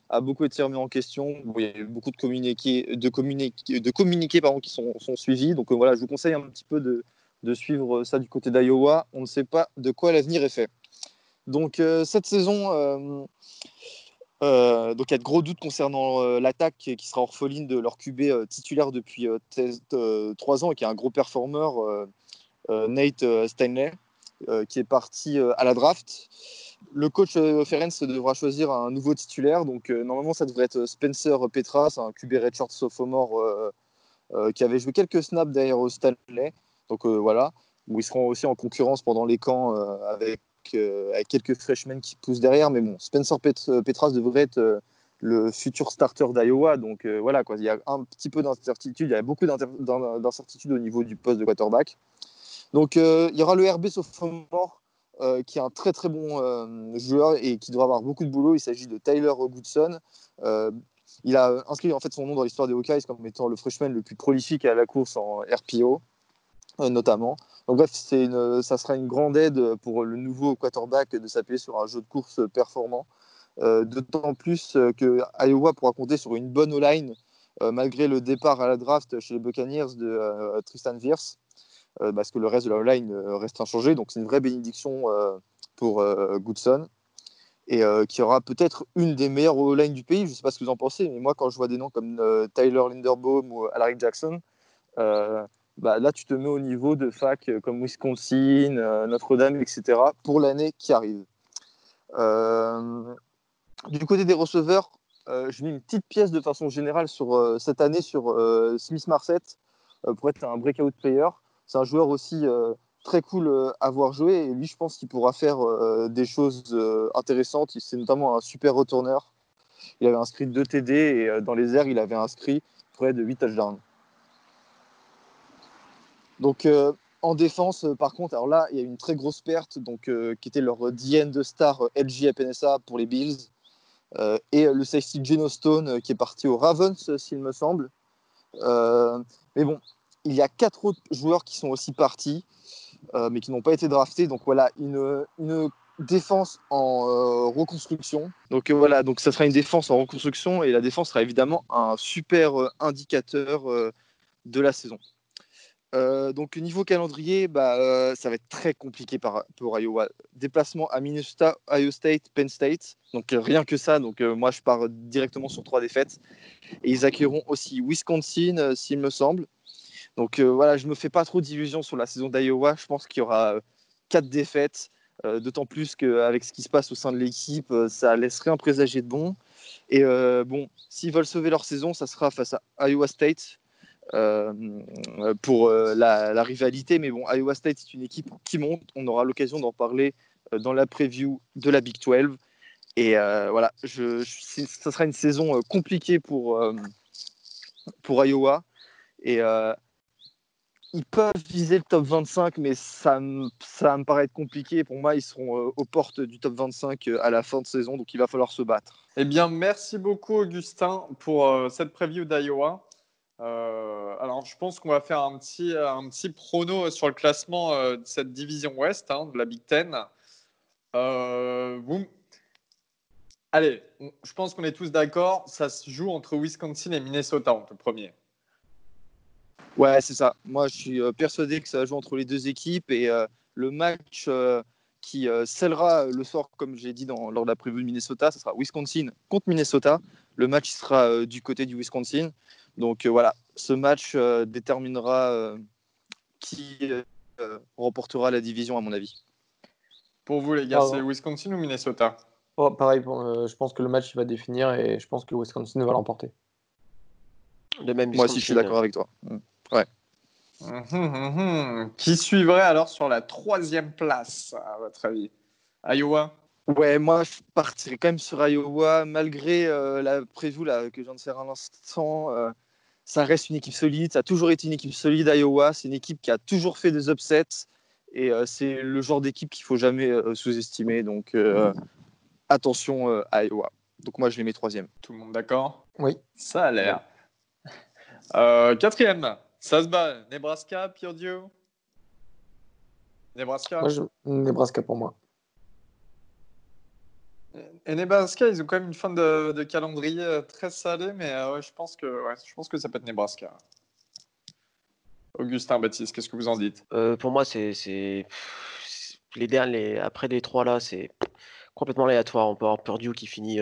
a beaucoup été remis en question. il y a eu beaucoup de communiqués, de communiqués, de communiqués pardon, qui sont suivis. Donc voilà, je vous conseille un petit peu de, de suivre ça du côté d'Iowa. On ne sait pas de quoi l'avenir est fait. Donc euh, cette saison, euh, euh, donc il y a de gros doutes concernant l'attaque qui sera orpheline de leur QB titulaire depuis 3 ans et qui est un gros performeur, Nate Steinley, qui est parti à la draft. Le coach Ferenc devra choisir un nouveau titulaire. Donc normalement ça devrait être Spencer Petras, un QB redshirt sophomore qui avait joué quelques snaps au Stanley. Donc euh, voilà, où ils seront aussi en concurrence pendant les camps euh, avec, euh, avec, quelques freshmen qui poussent derrière. Mais bon, Spencer Petras devrait être le futur starter d'Iowa. Donc voilà, quoi. il y a un petit peu d'incertitude, il y a beaucoup d'incertitude au niveau du poste de quarterback. Donc il y aura le RB sophomore qui est un très très bon joueur et qui devra avoir beaucoup de boulot. Il s'agit de Tyler Goodson. il a inscrit en fait son nom dans l'histoire des Hawkeyes comme étant le freshman le plus prolifique à la course en RPO. Euh, notamment. Donc bref, une, ça sera une grande aide pour le nouveau quarterback de s'appuyer sur un jeu de course performant. Euh, d'autant plus que Iowa pourra compter sur une bonne O-line malgré le départ à la draft chez les Buccaneers de Tristan Virse, parce que le reste de la O-line reste inchangé. Donc c'est une vraie bénédiction pour Goodson et qui aura peut-être une des meilleures O-line du pays. Je ne sais pas ce que vous en pensez, mais moi quand je vois des noms comme Tyler Linderbaum ou Alaric Jackson, bah, là, tu te mets au niveau de fac euh, comme Wisconsin, euh, Notre-Dame, etc., pour l'année qui arrive. Euh, du côté des receveurs, je mets une petite pièce de façon générale sur cette année sur Smith Marset pour être un breakout player. C'est un joueur aussi très cool à voir jouer et lui, je pense qu'il pourra faire des choses intéressantes. C'est notamment un super retourneur. Il avait inscrit 2 TD et dans les airs, il avait inscrit près de 8 touchdowns. Donc euh, en défense, euh, par contre, alors là, il y a une très grosse perte, donc, euh, qui était leur DN de star LG PNSA pour les Bills, et le safety Geno Stone qui est parti au Ravens, s'il me semble. mais bon, il y a quatre autres joueurs qui sont aussi partis, mais qui n'ont pas été draftés. Donc voilà, une, une défense en reconstruction. Donc voilà, donc ça sera une défense en reconstruction et la défense sera évidemment un super indicateur de la saison. Donc niveau calendrier, bah, ça va être très compliqué pour Iowa. Déplacement à Minnesota, Iowa State, Penn State. Donc rien que ça. Donc moi je pars directement sur trois défaites. Et ils accueilleront aussi Wisconsin, s'il me semble. Donc voilà, je me fais pas trop d'illusions sur la saison d'Iowa. Je pense qu'il y aura quatre défaites. D'autant plus qu'avec ce qui se passe au sein de l'équipe, ça laisse rien présager de bon. Et bon, s'ils veulent sauver leur saison, ça sera face à Iowa State, euh, pour euh, la, rivalité. Mais bon, Iowa State, c'est une équipe qui monte. On aura l'occasion d'en parler euh, dans la preview de la Big 12. Et voilà, je, ça sera une saison compliquée pour, pour Iowa. Et ils peuvent viser le top 25, mais ça, ça me paraît compliqué. Pour moi, ils seront aux portes du top 25 à la fin de saison, donc il va falloir se battre. Eh bien, merci beaucoup, Augustin, pour cette preview d'Iowa. Euh, alors, je pense qu'on va faire un petit, un petit prono sur le classement euh, de cette division Ouest, hein, de la Big Ten. Euh, Allez, je pense qu'on est tous d'accord. Ça se joue entre Wisconsin et Minnesota en le premier. Ouais, c'est ça. Moi, je suis persuadé que ça va jouer entre les deux équipes et le match qui scellera le sort, comme j'ai dit dans, lors de la prévue de Minnesota, ce sera Wisconsin contre Minnesota. Le match sera du côté du Wisconsin. Donc euh, voilà, ce match euh, déterminera euh, qui remportera la division, à mon avis. Pour vous, les gars, c'est Wisconsin ou Minnesota? Oh, Pareil, je pense que le match va définir et je pense que Wisconsin va l'emporter. Moi aussi, je suis d'accord avec toi. Mm. Ouais. Hum, hum, hum, qui suivrait alors sur la troisième place, à votre avis? Iowa? Ouais, moi, je partirais quand même sur Iowa, malgré la prévue là, que je viens de faire un instant ça reste une équipe solide. Ça a toujours été une équipe solide, Iowa. C'est une équipe qui a toujours fait des upsets. Et c'est le genre d'équipe qu'il faut jamais sous-estimer. Donc attention à Iowa. Donc moi, je les mets troisième. Tout le monde d'accord? Oui. Ça a l'air. quatrième, ça se bat. Nebraska, Purdue. Nebraska. Nebraska pour moi. Et Nebraska, ils ont quand même une fin de, calendrier euh, très salée, mais euh, je, pense que, je pense que ça peut être Nebraska. Augustin Baptiste, qu'est-ce que vous en dites? Euh, Pour moi, c'est les derniers, après les trois là, c'est complètement aléatoire. On peut avoir Purdue qui finit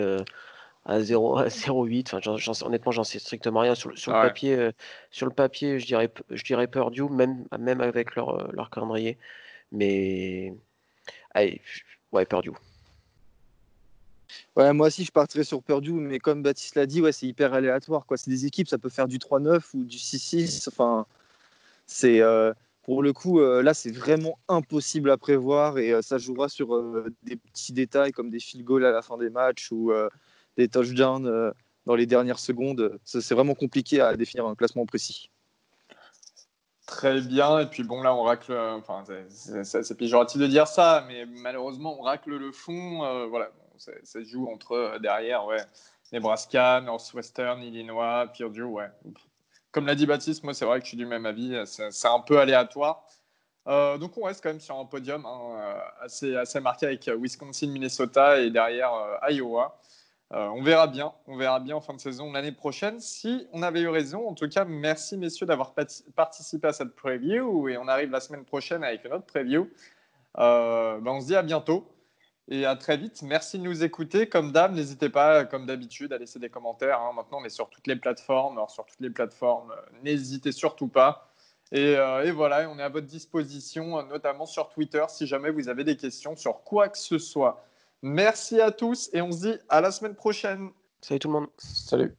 à 0 à 0,8. Enfin, honnêtement, j'en sais strictement rien sur, le papier. sur le papier, je dirais, je dirais Purdue, même, même avec leur, leur calendrier. Mais allez, ouais, Purdue. Ouais, moi aussi, je partirais sur Purdue, mais comme Baptiste l'a dit, ouais, c'est hyper aléatoire. C'est des équipes, ça peut faire du 3-9 ou du 6-6. Enfin, c'est euh, pour le coup, euh, là, c'est vraiment impossible à prévoir et euh, ça jouera sur des petits détails comme des field goals à la fin des matchs ou des touchdowns dans les dernières secondes. C'est vraiment compliqué à définir un classement précis. Très bien. Et puis bon, là, on racle. Enfin, c'est péjoratif de dire ça, mais malheureusement, on racle le fond. voilà ça, se joue entre euh, derrière, ouais, Nebraska, Northwestern, Illinois, Purdue, ouais. Comme l'a dit Baptiste, moi c'est vrai que je suis du même avis, c'est un peu aléatoire. Euh, donc on reste quand même sur un podium hein, euh, assez, assez marqué avec Wisconsin, Minnesota et derrière Iowa. on verra bien, on verra bien en fin de saison l'année prochaine si on avait eu raison. En tout cas, merci messieurs d'avoir participé à cette preview et on arrive la semaine prochaine avec une autre preview. Ben, on se dit à bientôt. Et à très vite. Merci de nous écouter. Comme d'hab, n'hésitez pas, comme d'habitude, à laisser des commentaires. Hein. Maintenant, on est sur toutes les plateformes. Alors, sur toutes les plateformes, euh, n'hésitez surtout pas. Et, euh, et, voilà, on est à votre disposition, euh, notamment sur Twitter, si jamais vous avez des questions sur quoi que ce soit. Merci à tous et on se dit à la semaine prochaine. Salut tout le monde. Salut.